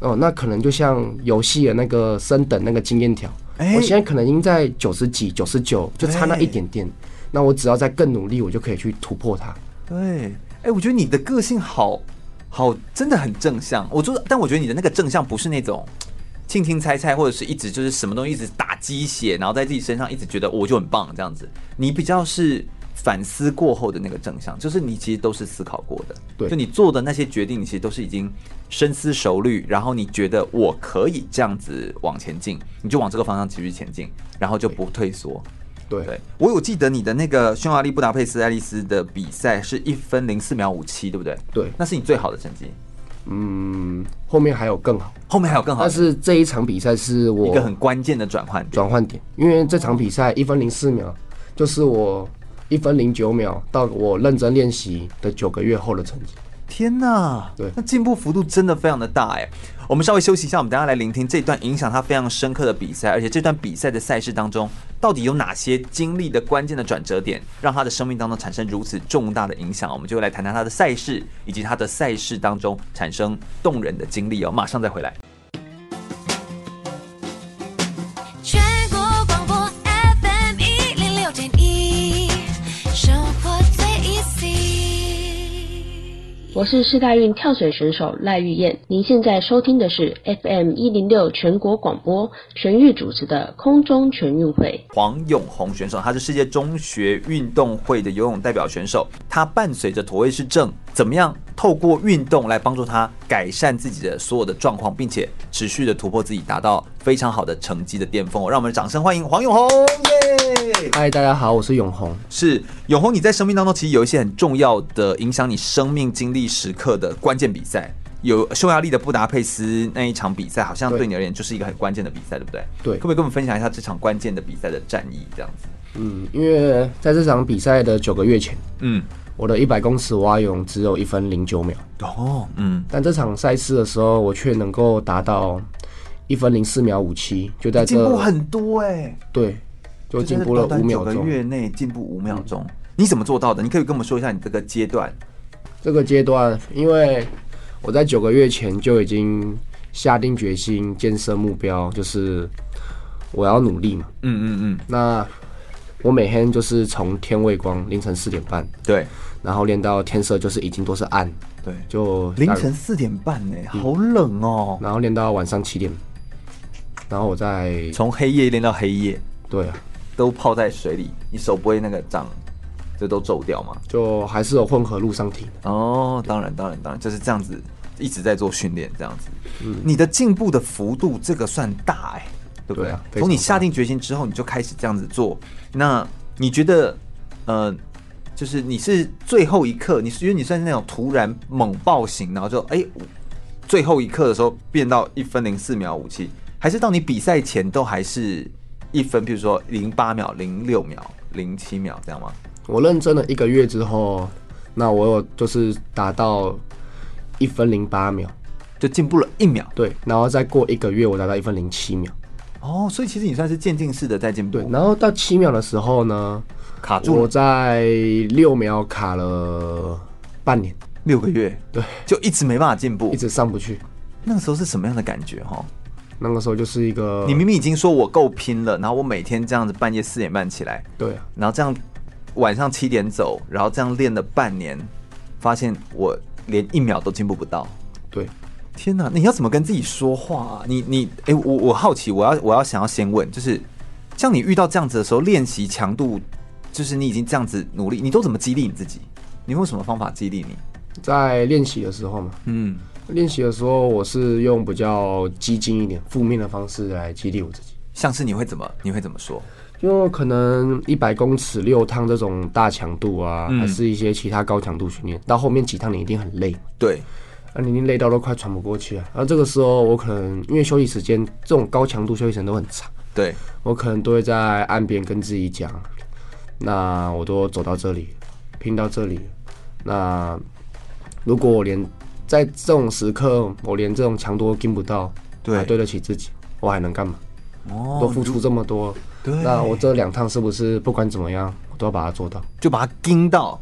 哦，那可能就像游戏的那个升等那个经验条，欸，我现在可能已经在九十几、九十九，就差那一点点，那我只要再更努力，我就可以去突破它。对，哎，欸，我觉得你的个性好。好，真的很正向。我觉得，但我觉得你的那个正向不是那种轻轻猜猜，或者是一直就是什么东西一直打鸡血，然后在自己身上一直觉得我就很棒这样子。你比较是反思过后的那个正向，就是你其实都是思考过的。对，就你做的那些决定，你其实都是已经深思熟虑，然后你觉得我可以这样子往前进，你就往这个方向继续前进，然后就不退缩。对，对，我有记得你的那个匈牙利布达佩斯爱丽丝的比赛是一分零四秒五七，对不对？对，那是你最好的成绩。嗯，后面还有更好，后面还有更好。但是这一场比赛是我一个很关键的转换转换点，因为这场比赛一分零四秒，就是我一分零九秒到我认真练习的九个月后的成绩。天呐，对，那进步幅度真的非常的大哎。我们稍微休息一下，我们等下来聆听这段影响他非常深刻的比赛，而且这段比赛的赛事当中，到底有哪些经历的关键的转折点，让他的生命当中产生如此重大的影响？我们就来谈谈他的赛事，以及他的赛事当中产生动人的经历哦。马上再回来。我是世大运跳水选手赖玉燕。您现在收听的是 FM 一零六全国广播全域主持的空中全运会。黄永红选手，他是世界中学运动会的游泳代表选手。他伴随着妥瑞氏症，怎么样透过运动来帮助他改善自己的所有的状况，并且持续的突破自己，达到非常好的成绩的巅峰。让我们掌声欢迎黄永红！耶！嗨，大家好，我是永红。是永红，你在生命当中其实有一些很重要的影响你生命经历时刻的关键比赛，有匈牙利的布达佩斯那一场比赛，好像对你而言就是一个很关键的比赛，对不对？对，可不可以跟我们分享一下这场关键的比赛的战役？这样子。嗯，因为在这场比赛的九个月前，嗯。我的一百公尺蛙泳只有一分零九秒哦，嗯，但这场赛事的时候，我却能够达到一分零四秒五七，就在这进步很多哎、欸，对，就进步了五秒钟，九个月内进步五秒钟，你怎么做到的？你可以跟我们说一下你这个阶段。这个阶段，因为我在九个月前就已经下定决心，建设目标，就是我要努力嘛，嗯嗯嗯，那。我每天就是从天未光凌晨四点半，对，然后练到天色就是已经都是暗，对，就凌晨四点半呢，好冷哦。然后练到晚上七点，然后我再从黑夜练到黑夜，对啊，都泡在水里，你手不会那个胀，这都皱掉嘛？就还是有混合路上体哦，当然当然当然就是这样子一直在做训练这样子，嗯，你的进步的幅度这个算大哎。对不对啊？从你下定决心之后，你就开始这样子做。那你觉得，呃，就是你是最后一刻，你是觉得你算是那种突然猛爆型，然后就哎，最后一刻的时候变到一分零四秒五七，还是到你比赛前都还是一分，比如说零八秒、零六秒、零七秒这样吗？我认真了一个月之后，那我有就是达到一分零八秒，就进步了一秒。对，然后再过一个月，我达到一分零七秒。哦，所以其实你算是渐进式的在进步。对，然后到七秒的时候呢，卡住。我在六秒卡了半年，六个月，对，就一直没办法进步，一直上不去。那个时候是什么样的感觉？哈，那个时候就是一个，你明明已经说我够拼了，然后我每天这样子半夜四点半起来，对，然后这样晚上七点走，然后这样练了半年，发现我连一秒都进步不到，对。天哪，你要怎么跟自己说话啊？你你哎、欸，我我好奇，我要我要想要先问，就是像你遇到这样子的时候，练习强度，就是你已经这样子努力，你都怎么激励你自己？你用什么方法激励你？在练习的时候嘛，嗯，练习的时候我是用比较激进一点、负面的方式来激励我自己。像是你会怎么？你会怎么说？就可能一百公尺六趟这种大强度啊，嗯、还是一些其他高强度训练，到后面几趟你一定很累。对。啊，你已经累到都快喘不过气了。然后这个时候，我可能因为休息时间这种高强度休息时间都很长，对，我可能都会在岸边跟自己讲，那我都走到这里，拼到这里，那如果我连在这种时刻，我连这种强度都拼不到，对，还对得起自己，我还能干嘛？哦，都付出这么多，对，那我这两趟是不是不管怎么样，我都要把它做到，就把它盯到，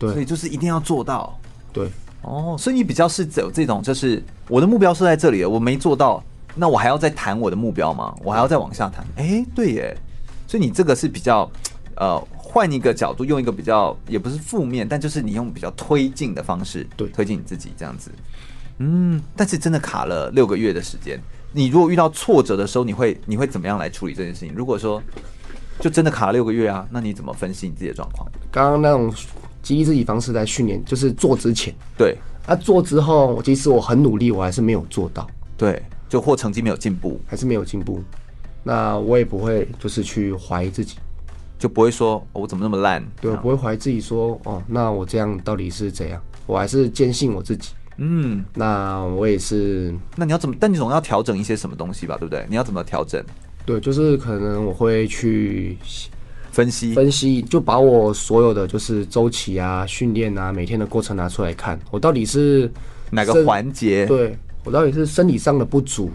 对，所以就是一定要做到，对。哦，所以你比较是走这种，就是我的目标是在这里了，我没做到，那我还要再谈我的目标吗？我还要再往下谈？哎、欸，对耶，所以你这个是比较，呃，换一个角度，用一个比较也不是负面，但就是你用比较推进的方式，对，推进你自己这样子。嗯，但是真的卡了六个月的时间，你如果遇到挫折的时候，你会你会怎么样来处理这件事情？如果说就真的卡了六个月啊，那你怎么分析你自己的状况？刚刚那种。激励自己方式在训练，就是做之前，对，啊，做之后，即使我很努力，我还是没有做到，对，就或成绩没有进步，还是没有进步，那我也不会就是去怀疑自己，就不会说、哦、我怎么那么烂，对，我不会怀疑自己说哦，那我这样到底是怎样？我还是坚信我自己，嗯，那我也是，那你要怎么？但你总要调整一些什么东西吧，对不对？你要怎么调整？对，就是可能我会去。分析分析，就把我所有的就是周期啊、训练啊、每天的过程拿出来看，我到底是哪个环节？对，我到底是生理上的不足，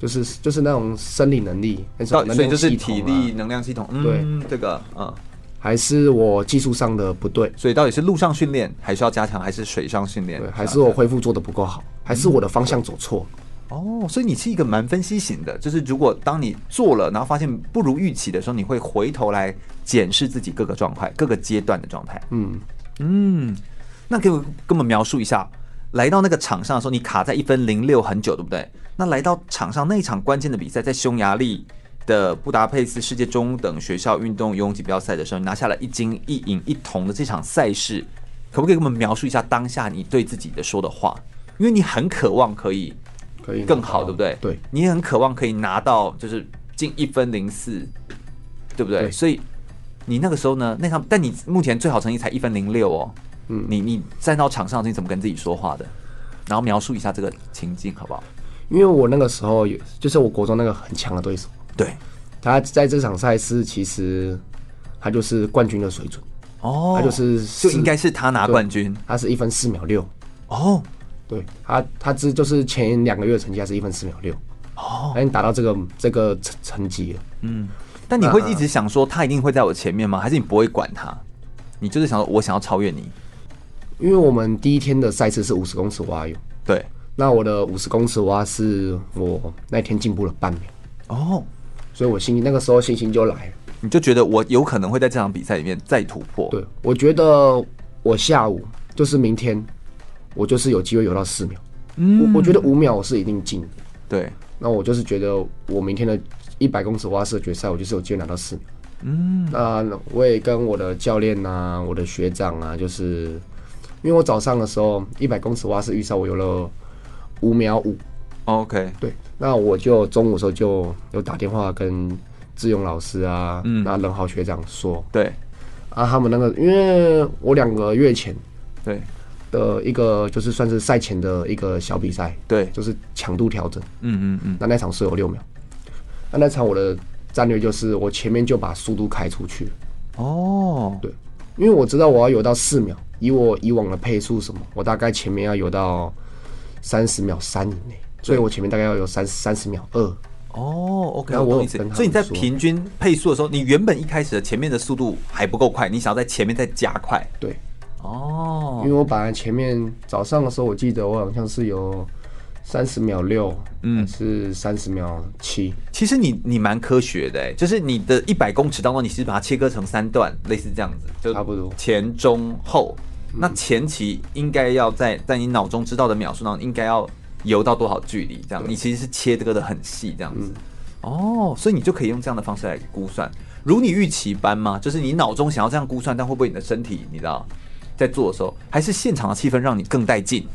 就是就是那种生理能力，所以就是体力能量系统。嗯、对，这个嗯，还是我技术上的不对，所以到底是陆上训练还需要加强，还是水上训练？对，还是我恢复做的不够好，还是我的方向走错？嗯哦，所以你是一个蛮分析型的，就是如果当你做了，然后发现不如预期的时候，你会回头来检视自己各个状态、各个阶段的状态。嗯嗯，那给我跟我们描述一下，来到那个场上的时候，你卡在一分零六很久，对不对？那来到场上那一场关键的比赛，在匈牙利的布达佩斯世界中等学校运动游泳锦标赛的时候，拿下了一金一银一铜的这场赛事，可不可以给我们描述一下当下你对自己的说的话？因为你很渴望可以可以更好，对不对？对，你也很渴望可以拿到就是进一分零四，对不对？对，所以你那个时候呢，那场但你目前最好成绩才一分零六哦。嗯，你你站到场上，你怎么跟自己说话的？然后描述一下这个情境，好不好？因为我那个时候有，就是我国中那个很强的对手，对，他在这场赛事其实他就是冠军的水准。哦，他就是就应该是他拿冠军，他是一分四秒六。哦，对他他只就是前两个月的成绩还是一分四秒六。哦，已经达到这个这个成成绩了，嗯，但你会一直想说他一定会在我前面吗？还是你不会管他？你就是想说我想要超越你？因为我们第一天的赛事是五十公尺蛙泳，对。那我的五十公尺蛙是我那天进步了半秒哦，所以我信心那个时候信心就来了，你就觉得我有可能会在这场比赛里面再突破。对，我觉得我下午就是明天，我就是有机会游到四秒。嗯，我我觉得五秒我是一定进的。对，那我就是觉得我明天的一百公尺蛙式决赛，我就是有机会拿到四秒。嗯，那我也跟我的教练啊，我的学长啊，就是因为我早上的时候一百公尺蛙式预赛我游了。五秒五，OK，对，那我就中午的时候就有打电话跟志勇老师啊，嗯，那任豪学长说，对，啊，他们那个，因为我两个月前，对。的一个就是算是赛前的一个小比赛，对，就是强度调整，嗯嗯嗯，那那场是有六秒，那那场我的战略就是我前面就把速度开出去，哦，对，因为我知道我要游到四秒，以我以往的配速什么，我大概前面要游到。三十秒三以内，所以我前面大概要有三三十秒二。哦，OK，我懂意思。所以你在平均配速的时候，你原本一开始的前面的速度还不够快，你想要在前面再加快。对，哦，因为我本来前面早上的时候，我记得我好像是有三十秒六，嗯，是三十秒七。其实你你蛮科学的，就是你的一百公尺当中，你其实把它切割成三段，类似这样子，就差不多前中后。那前期应该要在在你脑中知道的秒数上，应该要游到多少距离？这样你其实是切割的很细，这样子。哦，所以你就可以用这样的方式来估算，如你预期般吗？就是你脑中想要这样估算，但会不会你的身体你知道在做的时候，还是现场的气氛让你更带劲？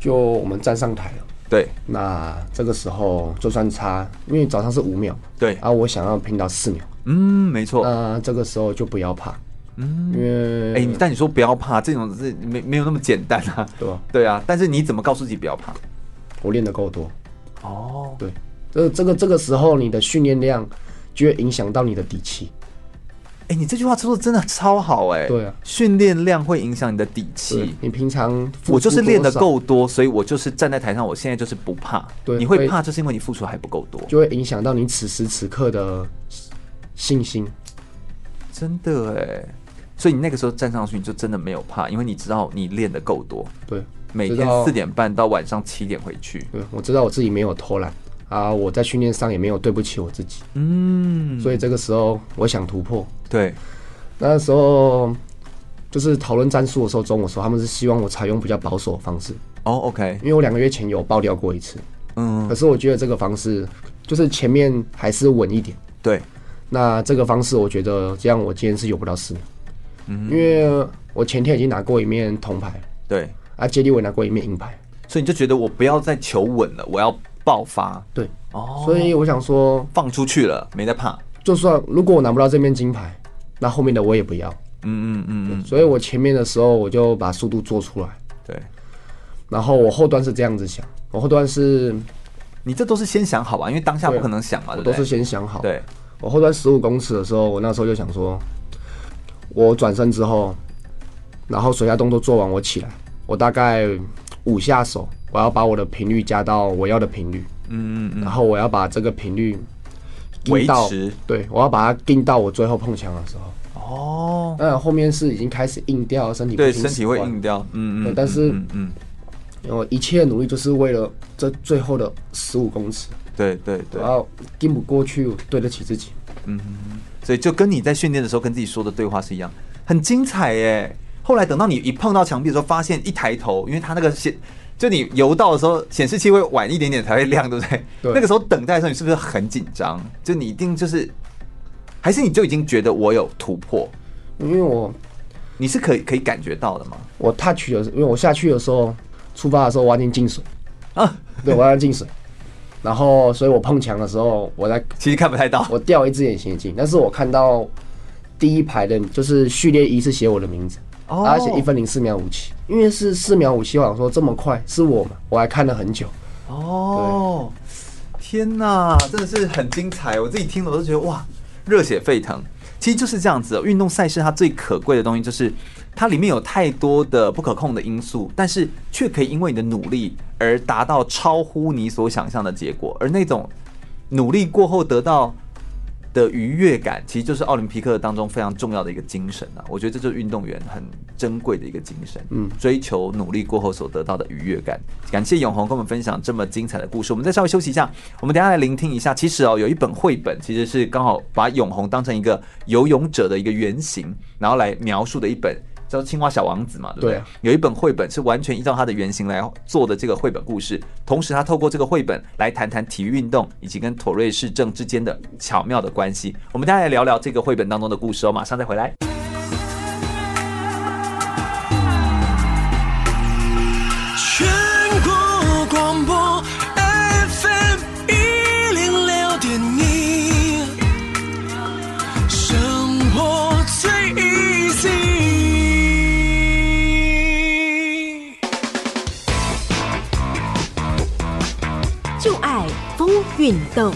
就我们站上台了，对，那这个时候就算差，因为早上是五秒，对，啊，我想要拼到四秒，嗯，没错，那这个时候就不要怕。嗯，因为哎，但你说不要怕，这种是没没有那么简单啊，对吧？对啊，但是你怎么告诉自己不要怕？我练的够多哦，对，这这个这个时候你的训练量就会影响到你的底气。哎，你这句话说的真的超好哎，对啊，训练量会影响你的底气。你平常我就是练的够多，所以我就是站在台上，我现在就是不怕。对，你会怕，就是因为你付出还不够多，就会影响到你此时此刻的信心。真的哎。所以你那个时候站上去，你就真的没有怕，因为你知道你练的够多。对，每天四点半到晚上七点回去。对，我知道我自己没有偷懒啊，我在训练上也没有对不起我自己。嗯，所以这个时候我想突破。对，那时候就是讨论战术的时候，中午的时候他们是希望我采用比较保守的方式。哦，OK，因为我两个月前有爆掉过一次。嗯，可是我觉得这个方式就是前面还是稳一点。对，那这个方式我觉得这样我今天是有不到四秒。嗯，因为我前天已经拿过一面铜牌，对，啊，接力我也拿过一面银牌，所以你就觉得我不要再求稳了，我要爆发，对，哦，所以我想说放出去了，没在怕，就算如果我拿不到这面金牌，那后面的我也不要，嗯嗯嗯嗯，所以我前面的时候我就把速度做出来，对，然后我后端是这样子想，我后端是，你这都是先想好吧，因为当下不可能想嘛，对，都是先想好，对，我后端十五公尺的时候，我那时候就想说。我转身之后，然后水下动作做完，我起来，我大概五下手，我要把我的频率加到我要的频率，嗯嗯嗯，然后我要把这个频率维持，对，我要把它定到我最后碰墙的时候，哦，那后面是已经开始硬掉，身体对，身体会硬掉，嗯嗯，但是嗯嗯，我一切努力就是为了这最后的十五公尺，对对对，然后撑不过去，对得起自己，嗯。所以就跟你在训练的时候跟自己说的对话是一样，很精彩耶！后来等到你一碰到墙壁的时候，发现一抬头，因为它那个显，就你游到的时候，显示器会晚一点点才会亮，对不对？对。那个时候等待的时候，你是不是很紧张？就你一定就是，还是你就已经觉得我有突破？因为我你是可以可以感觉到的吗？我 touch 的，因为我下去的时候，出发的时候我已经进水啊，对，我要进水。然后，所以我碰墙的时候，我在其实看不太到。我掉一只隐形眼镜，但是我看到第一排的，就是序列一是写我的名字，而且一分零四秒五七，因为是四秒五七，我想说这么快是我嘛，我还看了很久。哦，天哪，真的是很精彩！我自己听了我都觉得哇，热血沸腾。其实就是这样子，运动赛事它最可贵的东西就是。它里面有太多的不可控的因素，但是却可以因为你的努力而达到超乎你所想象的结果，而那种努力过后得到的愉悦感，其实就是奥林匹克当中非常重要的一个精神啊！我觉得这就是运动员很珍贵的一个精神，嗯，追求努力过后所得到的愉悦感。感谢永红跟我们分享这么精彩的故事。我们再稍微休息一下，我们等下来聆听一下。其实哦，有一本绘本，其实是刚好把永红当成一个游泳者的一个原型，然后来描述的一本。叫《青蛙小王子》嘛，对不对？有一本绘本是完全依照它的原型来做的这个绘本故事，同时他透过这个绘本来谈谈体育运动以及跟妥瑞氏症之间的巧妙的关系。我们大家来聊聊这个绘本当中的故事哦，马上再回来。运动。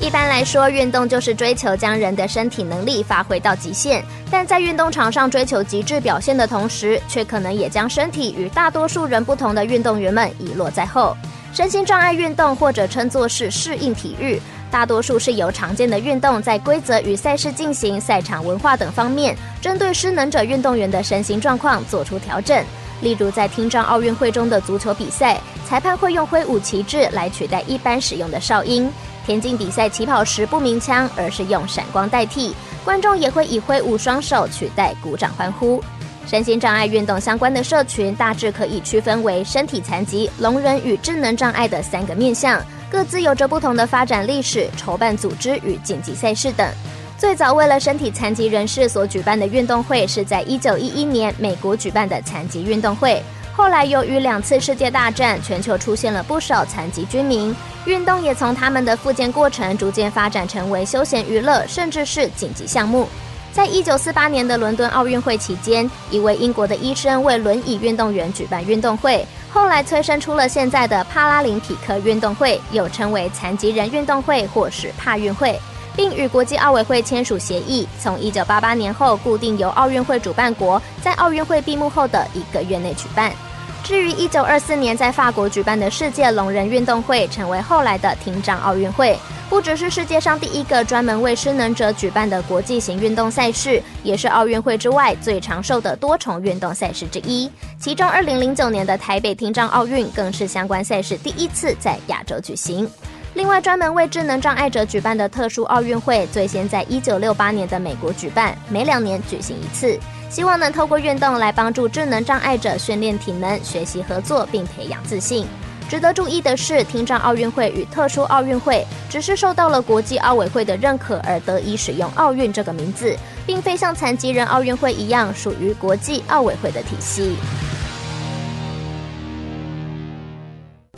一般来说，运动就是追求将人的身体能力发挥到极限，但在运动场上追求极致表现的同时，却可能也将身体与大多数人不同的运动员们遗落在后。身心障碍运动或者称作是适应体育。大多数是由常见的运动在规则与赛事进行、赛场文化等方面，针对失能者运动员的身心状况做出调整。例如，在听障奥运会中的足球比赛，裁判会用挥舞旗帜来取代一般使用的哨音；田径比赛起跑时不鸣枪，而是用闪光代替。观众也会以挥舞双手取代鼓掌欢呼。身心障碍运动相关的社群大致可以区分为身体残疾、聋人与智能障碍的三个面向。各自有着不同的发展历史、筹办组织与竞技赛事等。最早为了身体残疾人士所举办的运动会，是在一九一一年美国举办的残疾运动会。后来由于两次世界大战，全球出现了不少残疾居民，运动也从他们的复健过程逐渐发展成为休闲娱乐，甚至是竞技项目。在一九四八年的伦敦奥运会期间，一位英国的医生为轮椅运动员举办运动会。后来催生出了现在的帕拉林匹克运动会，又称为残疾人运动会或是帕运会，并与国际奥委会签署协议，从一九八八年后固定由奥运会主办国在奥运会闭幕后的一个月内举办。至于一九二四年在法国举办的世界聋人运动会，成为后来的听障奥运会。不只是世界上第一个专门为失能者举办的国际型运动赛事，也是奥运会之外最长寿的多重运动赛事之一。其中，二零零九年的台北听障奥运更是相关赛事第一次在亚洲举行。另外，专门为智能障碍者举办的特殊奥运会，最先在一九六八年的美国举办，每两年举行一次，希望能透过运动来帮助智能障碍者训练体能、学习合作，并培养自信。值得注意的是，听障奥运会与特殊奥运会只是受到了国际奥委会的认可而得以使用“奥运”这个名字，并非像残疾人奥运会一样属于国际奥委会的体系。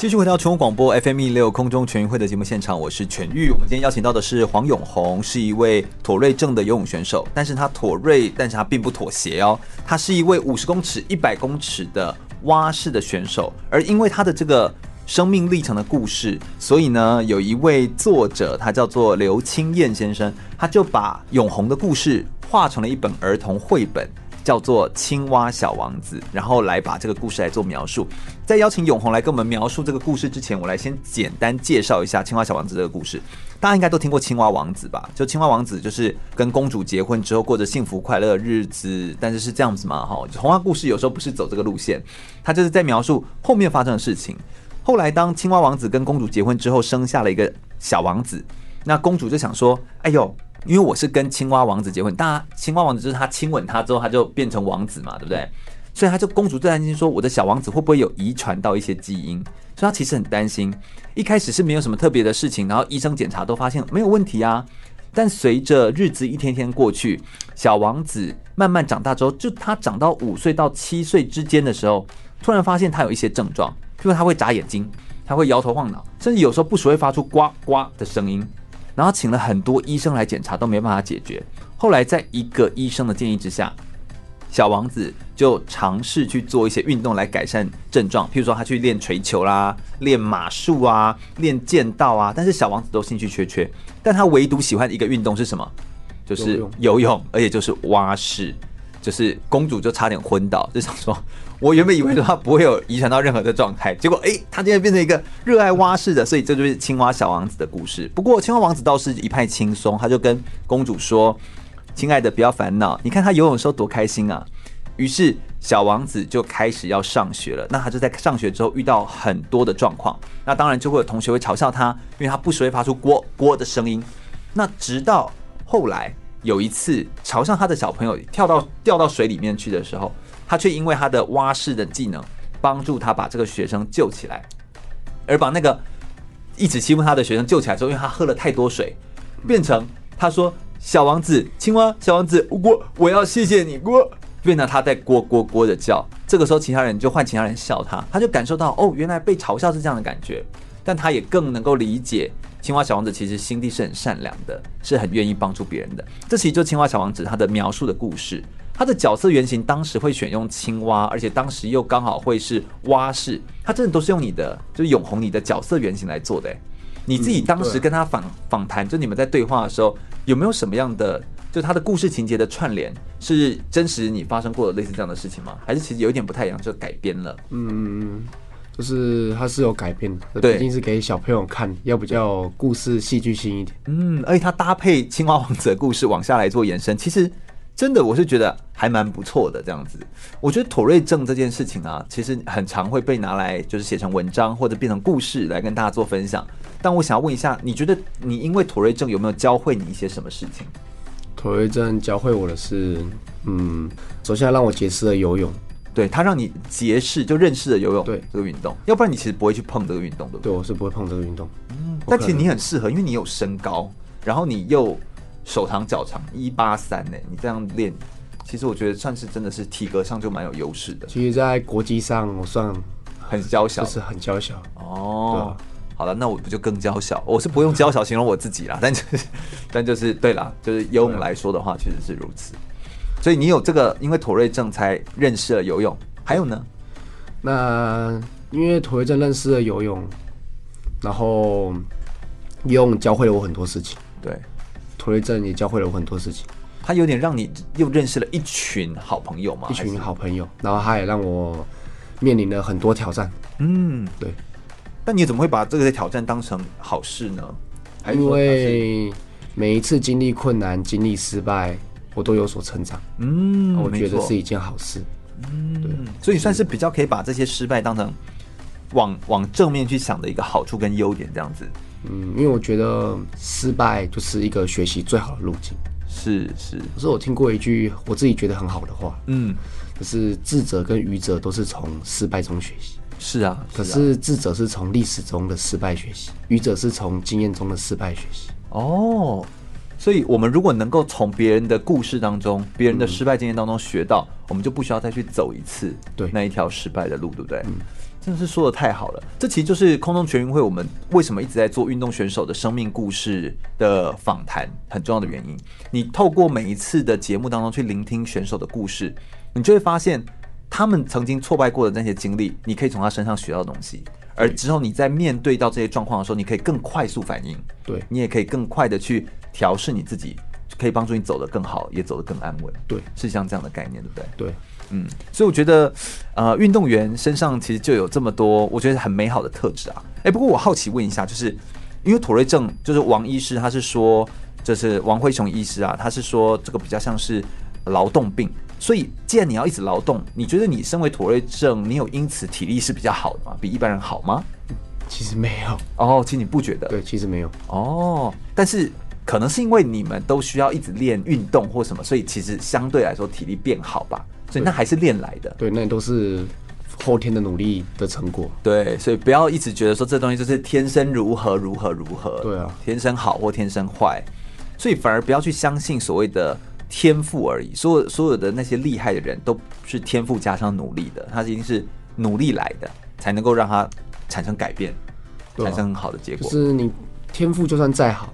继续回到全国广播 FM 一六空中全运会的节目现场，我是全玉。我们今天邀请到的是黄永红，是一位妥瑞症的游泳选手，但是他妥瑞，但是他并不妥协哦，他是一位五十公尺、一百公尺的。蛙式的选手，而因为他的这个生命历程的故事，所以呢，有一位作者，他叫做刘清燕先生，他就把永红的故事画成了一本儿童绘本。叫做青蛙小王子，然后来把这个故事来做描述。在邀请永红来跟我们描述这个故事之前，我来先简单介绍一下青蛙小王子这个故事。大家应该都听过青蛙王子吧？就青蛙王子就是跟公主结婚之后过着幸福快乐的日子，但是是这样子嘛？哈，童话故事有时候不是走这个路线，他就是在描述后面发生的事情。后来当青蛙王子跟公主结婚之后，生下了一个小王子。那公主就想说：“哎呦，因为我是跟青蛙王子结婚，大家青蛙王子就是他亲吻他之后，他就变成王子嘛，对不对？所以他就公主最担心说，我的小王子会不会有遗传到一些基因？所以他其实很担心。一开始是没有什么特别的事情，然后医生检查都发现没有问题啊。但随着日子一天天过去，小王子慢慢长大之后，就他长到五岁到七岁之间的时候，突然发现他有一些症状，譬如他会眨眼睛，他会摇头晃脑，甚至有时候不时会发出呱呱的声音。然后请了很多医生来检查，都没办法解决。后来在一个医生的建议之下，小王子就尝试去做一些运动来改善症状，譬如说他去练锤球啦、练马术啊、练剑道啊。但是小王子都兴趣缺缺，但他唯独喜欢一个运动是什么？就是游泳，而且就是蛙式。就是公主就差点昏倒，就想说，我原本以为说他不会有遗传到任何的状态，结果诶，他竟然变成一个热爱蛙式的，所以这就是青蛙小王子的故事。不过青蛙王子倒是一派轻松，他就跟公主说：“亲爱的，不要烦恼，你看他游泳的时候多开心啊。”于是小王子就开始要上学了。那他就在上学之后遇到很多的状况，那当然就会有同学会嘲笑他，因为他不时会发出“锅锅”的声音。那直到后来。有一次，朝向他的小朋友跳到掉到水里面去的时候，他却因为他的蛙式的技能，帮助他把这个学生救起来，而把那个一直欺负他的学生救起来之后，因为他喝了太多水，变成他说：“小王子，青蛙，小王子，我我要谢谢你，呱。”变得他在呱呱呱的叫。这个时候，其他人就换其他人笑他，他就感受到哦，原来被嘲笑是这样的感觉，但他也更能够理解。青蛙小王子其实心地是很善良的，是很愿意帮助别人的。这其实就青蛙小王子他的描述的故事，他的角色原型当时会选用青蛙，而且当时又刚好会是蛙式，他真的都是用你的就是永红你的角色原型来做的。你自己当时跟他访访谈，就你们在对话的时候，有没有什么样的就他的故事情节的串联是真实你发生过的类似这样的事情吗？还是其实有一点不太一样，就改编了？嗯。就是他是有改编的，毕竟是给小朋友看，要比较故事戏剧性一点。嗯，而且他搭配青蛙王子的故事往下来做延伸，其实真的我是觉得还蛮不错的。这样子，我觉得妥瑞症这件事情啊，其实很常会被拿来就是写成文章或者变成故事来跟大家做分享。但我想要问一下，你觉得你因为妥瑞症有没有教会你一些什么事情？妥瑞症教会我的是，嗯，首先让我结识了游泳。对，他让你结识就认识了游泳对这个运动，要不然你其实不会去碰这个运动的。对，我是不会碰这个运动。嗯，但其实你很适合，因为你有身高，然后你又手长脚长，一八三呢，你这样练，其实我觉得算是真的是体格上就蛮有优势的。其实，在国际上我算很娇小，就是很娇小。哦，好了，那我不就更娇小？我是不用娇小形容我自己啦，但就是，但就是对啦，就是游泳来说的话，确实是如此。所以你有这个，因为妥瑞症才认识了游泳。还有呢？那因为妥瑞症认识了游泳，然后游泳教会了我很多事情。对，妥瑞症也教会了我很多事情。他有点让你又认识了一群好朋友嘛？一群好朋友，然后他也让我面临了很多挑战。嗯，对。但你怎么会把这个挑战当成好事呢？因为每一次经历困难、经历失败。我都有所成长，嗯，我觉得是一件好事，嗯，对，所以算是比较可以把这些失败当成往往正面去想的一个好处跟优点这样子，嗯，因为我觉得失败就是一个学习最好的路径，是是。可是我听过一句我自己觉得很好的话，嗯，就是智者跟愚者都是从失败中学习，是啊，可是智者是从历史中的失败学习，愚者是从经验中的失败学习，哦。所以，我们如果能够从别人的故事当中、别人的失败经验当中学到，嗯、我们就不需要再去走一次对。那一条失败的路，对不对？嗯，真的是说的太好了。这其实就是空中全运会我们为什么一直在做运动选手的生命故事的访谈很重要的原因。你透过每一次的节目当中去聆听选手的故事，你就会发现他们曾经挫败过的那些经历，你可以从他身上学到东西。而之后你在面对到这些状况的时候，你可以更快速反应，对你也可以更快的去调试你自己，可以帮助你走得更好，也走得更安稳。对，是像这样的概念，对不对？对，嗯，所以我觉得，呃，运动员身上其实就有这么多，我觉得很美好的特质啊。哎，不过我好奇问一下，就是因为妥瑞症，就是王医师他是说，就是王辉雄医师啊，他是说这个比较像是劳动病。所以，既然你要一直劳动，你觉得你身为妥瑞症，你有因此体力是比较好的吗？比一般人好吗？其实没有哦，其实你不觉得？对，其实没有哦，但是可能是因为你们都需要一直练运动或什么，所以其实相对来说体力变好吧，所以那还是练来的。对，那都是后天的努力的成果。对，所以不要一直觉得说这东西就是天生如何如何如何，对啊，天生好或天生坏，所以反而不要去相信所谓的天赋而已。所有所有的那些厉害的人都是天赋加上努力的，他一定是努力来的，才能够让他产生改变，产生很好的结果。就是你天赋就算再好，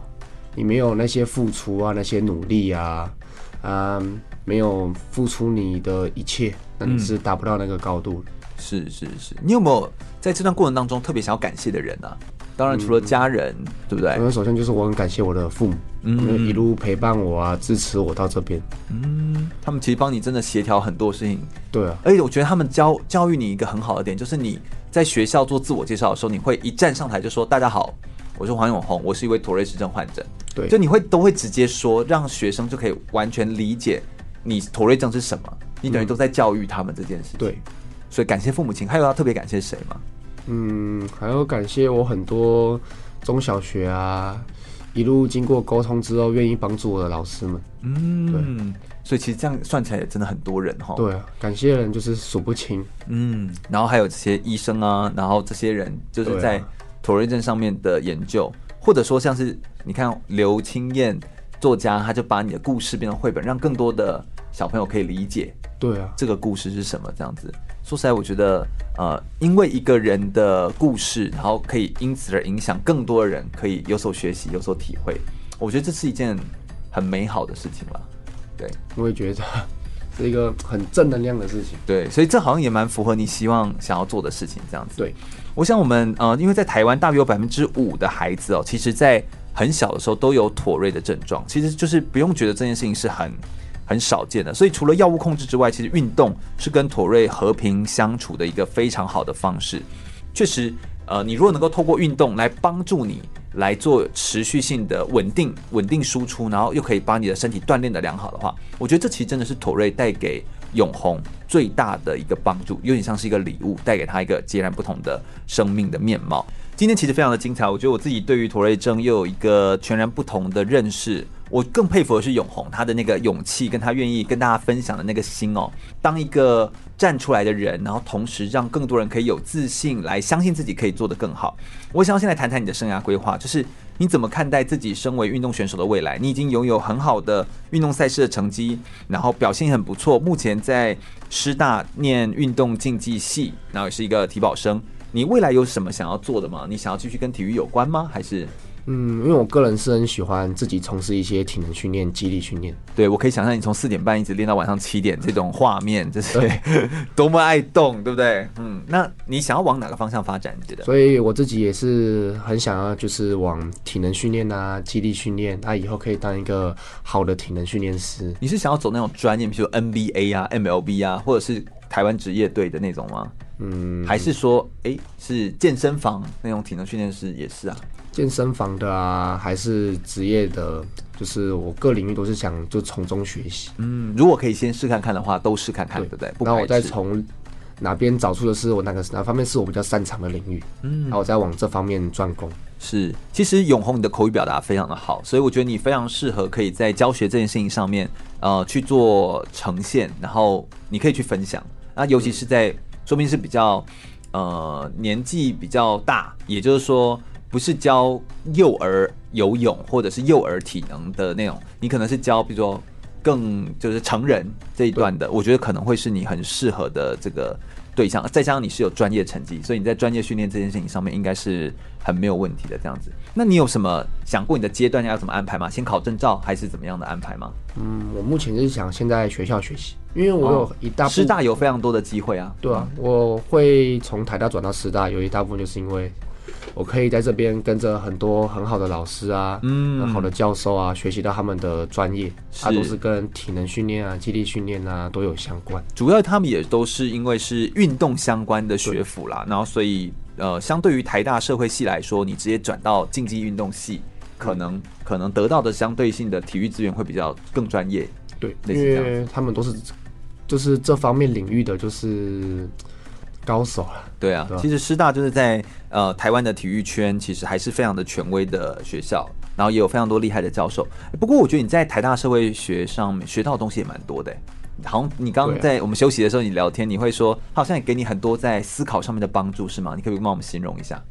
你没有那些付出啊，那些努力啊，啊，没有付出你的一切，那你是达不到那个高度。是是是，你有没有在这段过程当中特别想要感谢的人呢、啊？当然除了家人，嗯、对不对？首先就是我很感谢我的父母，嗯，一路陪伴我啊，支持我到这边。嗯，他们其实帮你真的协调很多事情。对啊，而且我觉得他们教教育你一个很好的点，就是你在学校做自我介绍的时候，你会一站上台就说：“大家好，我是黄永红，我是一位妥瑞氏症患者。”对，就你会都会直接说，让学生就可以完全理解你妥瑞症是什么。你等于都在教育他们这件事情。对。所以感谢父母亲，还有要特别感谢谁吗？嗯，还要感谢我很多中小学啊，一路经过沟通之后，愿意帮助我的老师们。嗯，对。所以其实这样算起来也真的很多人哈。对啊，感谢的人就是数不清。嗯，然后还有这些医生啊，然后这些人就是在妥瑞症上面的研究，啊、或者说像是你看刘清彦作家，他就把你的故事变成绘本，让更多的小朋友可以理解。对啊，这个故事是什么？这样子。说实在，我觉得，呃，因为一个人的故事，然后可以因此而影响更多的人，可以有所学习、有所体会。我觉得这是一件很美好的事情吧。对，我也觉得 是一个很正能量的事情。对，所以这好像也蛮符合你希望想要做的事情，这样子。对，我想我们呃，因为在台湾大约有百分之五的孩子哦，其实在很小的时候都有妥瑞的症状，其实就是不用觉得这件事情是很。很少见的，所以除了药物控制之外，其实运动是跟妥瑞和平相处的一个非常好的方式。确实，呃，你如果能够透过运动来帮助你来做持续性的稳定、稳定输出，然后又可以把你的身体锻炼得良好的话，我觉得这其实真的是妥瑞带给永红最大的一个帮助，有点像是一个礼物，带给他一个截然不同的生命的面貌。今天其实非常的精彩，我觉得我自己对于妥瑞症又有一个全然不同的认识。我更佩服的是永红，他的那个勇气，跟他愿意跟大家分享的那个心哦。当一个站出来的人，然后同时让更多人可以有自信，来相信自己可以做得更好。我想要先来谈谈你的生涯规划，就是你怎么看待自己身为运动选手的未来？你已经拥有很好的运动赛事的成绩，然后表现很不错。目前在师大念运动竞技系，然后也是一个体保生。你未来有什么想要做的吗？你想要继续跟体育有关吗？还是？嗯，因为我个人是很喜欢自己从事一些体能训练、肌力训练。对，我可以想象你从四点半一直练到晚上七点，这种画面，这是 多么爱动，对不对？嗯，那你想要往哪个方向发展？你觉得？所以我自己也是很想要，就是往体能训练啊、肌力训练，那以后可以当一个好的体能训练师。你是想要走那种专业，比如 NBA 啊、MLB 啊，或者是台湾职业队的那种吗？嗯，还是说，哎，是健身房那种体能训练师也是啊？健身房的啊，还是职业的，就是我各领域都是想就从中学习。嗯，如果可以先试看看的话，都试看看，对不对？然后我再从哪边找出的是我哪个哪方面是我比较擅长的领域，嗯，然后我再往这方面专攻。是，其实永红你的口语表达非常的好，所以我觉得你非常适合可以在教学这件事情上面，呃，去做呈现，然后你可以去分享。那尤其是在说明是比较呃年纪比较大，也就是说。不是教幼儿游泳或者是幼儿体能的那种，你可能是教，比如说更就是成人这一段的，我觉得可能会是你很适合的这个对象。再加上你是有专业成绩，所以你在专业训练这件事情上面应该是很没有问题的这样子。那你有什么想过你的阶段要怎么安排吗？先考证照还是怎么样的安排吗？嗯，我目前就是想先在学校学习，因为我有一大师大有非常多的机会啊。对啊，我会从台大转到师大，有一大部分就是因为。我可以在这边跟着很多很好的老师啊，嗯，很好的教授啊，学习到他们的专业，他都是跟体能训练啊、肌力训练啊都有相关。主要他们也都是因为是运动相关的学府啦，然后所以呃，相对于台大社会系来说，你直接转到竞技运动系，可能可能得到的相对性的体育资源会比较更专业。对，因为他们都是就是这方面领域的，就是。高手了。对啊，其实师大就是在呃台湾的体育圈，其实还是非常的权威的学校，然后也有非常多厉害的教授。不过我觉得你在台大社会学上面学到的东西也蛮多的。好像你刚刚在我们休息的时候，你聊天，你会说好像也给你很多在思考上面的帮助，是吗？你可不可以帮我们形容一下？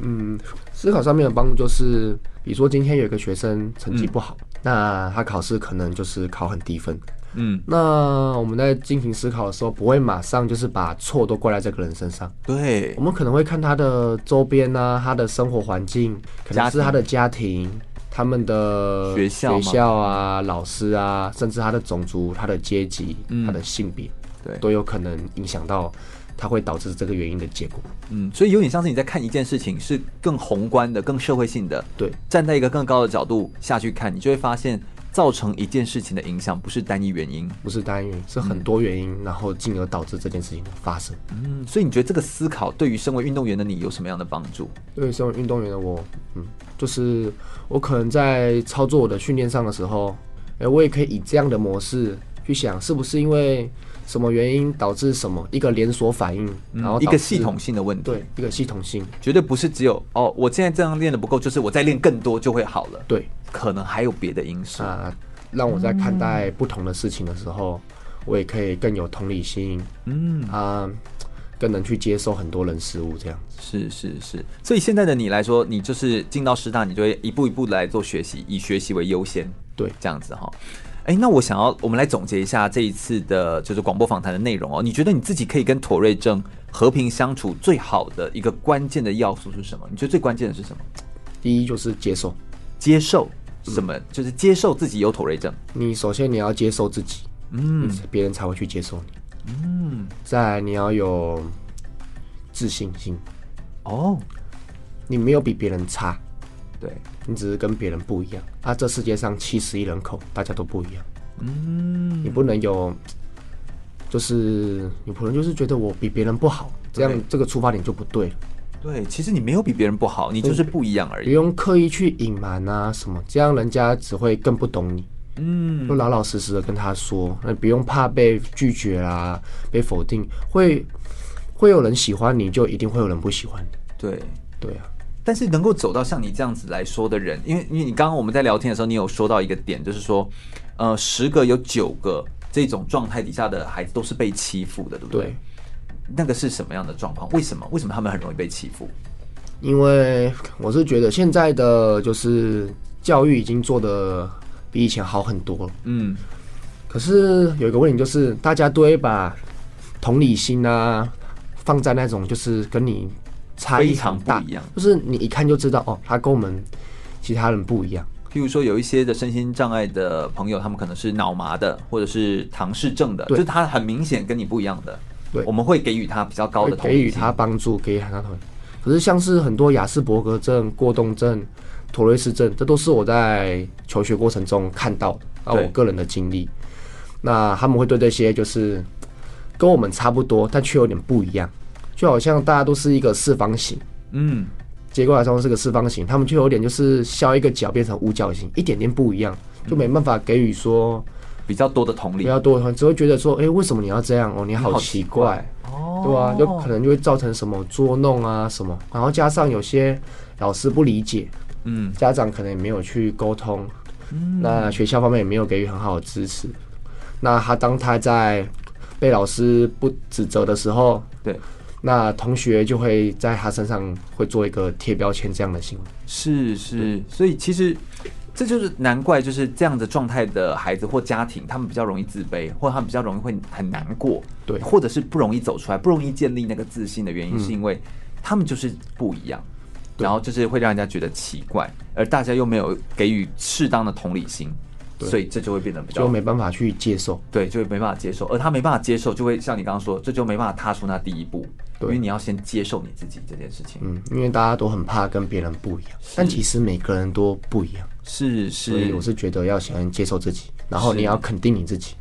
嗯，思考上面的帮助就是，比如说今天有一个学生成绩不好，嗯、那他考试可能就是考很低分。嗯，那我们在进行思考的时候，不会马上就是把错都怪在这个人身上。对，我们可能会看他的周边啊，他的生活环境，可能是他的家庭。他们的学校、学校啊，老师啊，甚至他的种族、他的阶级、嗯、他的性别，对，都有可能影响到他会导致这个原因的结果。嗯，所以有点像是你在看一件事情，是更宏观的、更社会性的。对，站在一个更高的角度下去看，你就会发现，造成一件事情的影响不是单一原因，不是单一原因，是很多原因，嗯、然后进而导致这件事情的发生。嗯，所以你觉得这个思考对于身为运动员的你有什么样的帮助？对于身为运动员的我，嗯。就是我可能在操作我的训练上的时候，哎，我也可以以这样的模式去想，是不是因为什么原因导致什么一个连锁反应，然后一个系统性的问题，对，一个系统性，绝对不是只有哦，我现在这样练的不够，就是我再练更多就会好了，对，可能还有别的因素啊，让我在看待不同的事情的时候，我也可以更有同理心，嗯啊。更能去接受很多人事物，这样是是是。所以现在的你来说，你就是进到师大，你就会一步一步来做学习，以学习为优先。对，这样子哈。哎、欸，那我想要我们来总结一下这一次的，就是广播访谈的内容哦。你觉得你自己可以跟妥瑞症和平相处最好的一个关键的要素是什么？你觉得最关键的是什么？第一就是接受，接受什么？嗯、就是接受自己有妥瑞症。你首先你要接受自己，嗯，别人才会去接受你。嗯，再来你要有自信心哦，你没有比别人差，对，你只是跟别人不一样。啊，这世界上七十亿人口，大家都不一样。嗯，你不能有，就是你不能就是觉得我比别人不好，这样这个出发点就不对了。对，其实你没有比别人不好，你就是不一样而已。不用刻意去隐瞒啊什么，这样人家只会更不懂你。嗯，就老老实实的跟他说，那不用怕被拒绝啦，被否定，会会有人喜欢你，就一定会有人不喜欢你。对，对啊。但是能够走到像你这样子来说的人，因为因为你刚刚我们在聊天的时候，你有说到一个点，就是说，呃，十个有九个这种状态底下的孩子都是被欺负的，对不对？对。那个是什么样的状况？为什么？为什么他们很容易被欺负？因为我是觉得现在的就是教育已经做的。比以前好很多了，嗯，可是有一个问题，就是大家都会把同理心啊放在那种就是跟你差异很大一样，就是你一看就知道哦，他跟我们其他人不一样。譬如说，有一些的身心障碍的朋友，他们可能是脑麻的，或者是唐氏症的，就是他很明显跟你不一样的。对，我们会给予他比较高的同给予他帮助，给予他同理。可是像是很多雅斯伯格症、过动症。妥瑞氏症，这都是我在求学过程中看到的啊，我个人的经历。那他们会对这些就是跟我们差不多，但却有点不一样，就好像大家都是一个四方形，嗯，结构来说是个四方形，他们就有点就是削一个角变成五角形，一点点不一样，就没办法给予说比较多的同理，比较多的同理，只会觉得说，哎、欸，为什么你要这样？哦，你好奇怪，哦，对啊，就可能就会造成什么捉弄啊什么，然后加上有些老师不理解。嗯，家长可能也没有去沟通，嗯，那学校方面也没有给予很好的支持。那他当他在被老师不指责的时候，对，那同学就会在他身上会做一个贴标签这样的行为。是是，所以其实这就是难怪，就是这样的状态的孩子或家庭，他们比较容易自卑，或者他们比较容易会很难过，对，或者是不容易走出来，不容易建立那个自信的原因，是因为他们就是不一样。然后就是会让人家觉得奇怪，而大家又没有给予适当的同理心，所以这就会变得比较就没办法去接受，对，就会没办法接受，而他没办法接受，就会像你刚刚说，这就没办法踏出那第一步，因为你要先接受你自己这件事情。嗯，因为大家都很怕跟别人不一样，但其实每个人都不一样，是是，所以我是觉得要先接受自己，然后你要肯定你自己。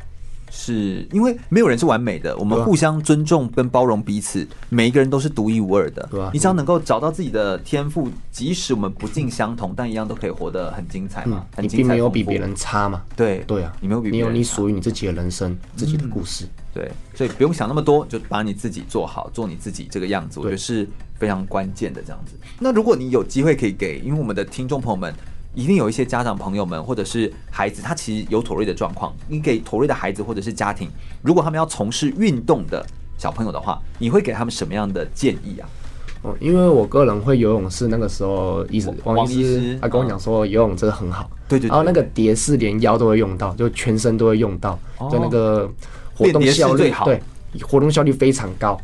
是因为没有人是完美的，我们互相尊重跟包容彼此，每一个人都是独一无二的。对啊，你只要能够找到自己的天赋，即使我们不尽相同，但一样都可以活得很精彩嘛。你并没有比别人差嘛？对对啊，你没有比别人差，你有你属于你自己的人生，自己的故事。对，所以不用想那么多，就把你自己做好，做你自己这个样子，我觉得是非常关键的这样子。那如果你有机会可以给，因为我们的听众朋友们。一定有一些家长朋友们，或者是孩子，他其实有妥瑞的状况。你给妥瑞的孩子或者是家庭，如果他们要从事运动的小朋友的话，你会给他们什么样的建议啊？哦，因为我个人会游泳，是那个时候医师王医师他跟我讲说游泳真的很好。对对。然后那个蝶式连腰都会用到，就全身都会用到，就那个活动效率对，活动效率非常高，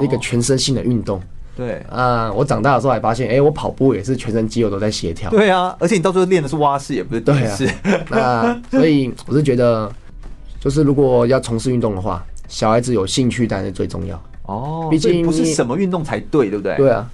一个全身性的运动。对啊，我长大的时候还发现，哎、欸，我跑步也是全身肌肉都在协调。对啊，而且你到最后练的是蛙式，也不是对式。那、啊、所以我是觉得，就是如果要从事运动的话，小孩子有兴趣当然是最重要。哦，毕竟不是什么运动才对，对不对？对啊，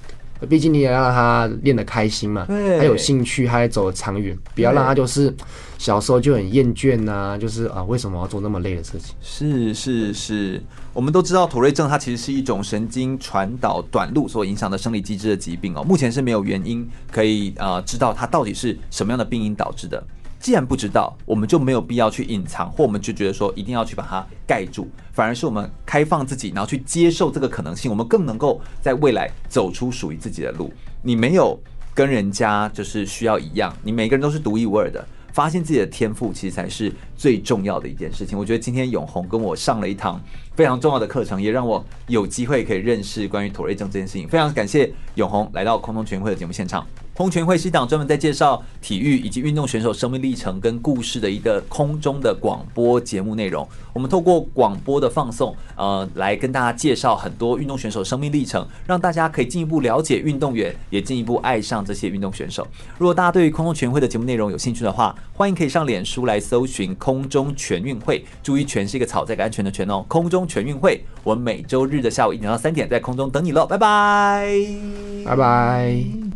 毕竟你也要让他练得开心嘛，对，他有兴趣，他也走得长远，不要让他就是小时候就很厌倦呐、啊，就是啊，为什么要做那么累的事情？是是是。我们都知道妥瑞症，它其实是一种神经传导短路所影响的生理机制的疾病哦。目前是没有原因可以呃知道它到底是什么样的病因导致的。既然不知道，我们就没有必要去隐藏，或我们就觉得说一定要去把它盖住。反而是我们开放自己，然后去接受这个可能性，我们更能够在未来走出属于自己的路。你没有跟人家就是需要一样，你每个人都是独一无二的。发现自己的天赋，其实才是最重要的一件事情。我觉得今天永红跟我上了一堂非常重要的课程，也让我有机会可以认识关于妥瑞症这件事情。非常感谢永红来到空中全运会的节目现场。空全会是一档专门在介绍体育以及运动选手生命历程跟故事的一个空中的广播节目内容。我们透过广播的放送，呃，来跟大家介绍很多运动选手生命历程，让大家可以进一步了解运动员，也进一步爱上这些运动选手。如果大家对于空中全会的节目内容有兴趣的话，欢迎可以上脸书来搜寻“空中全运会”，注意“全”是一个草，这个安全的“全”哦。空中全运会，我们每周日的下午一点到三点在空中等你喽，拜拜，拜拜。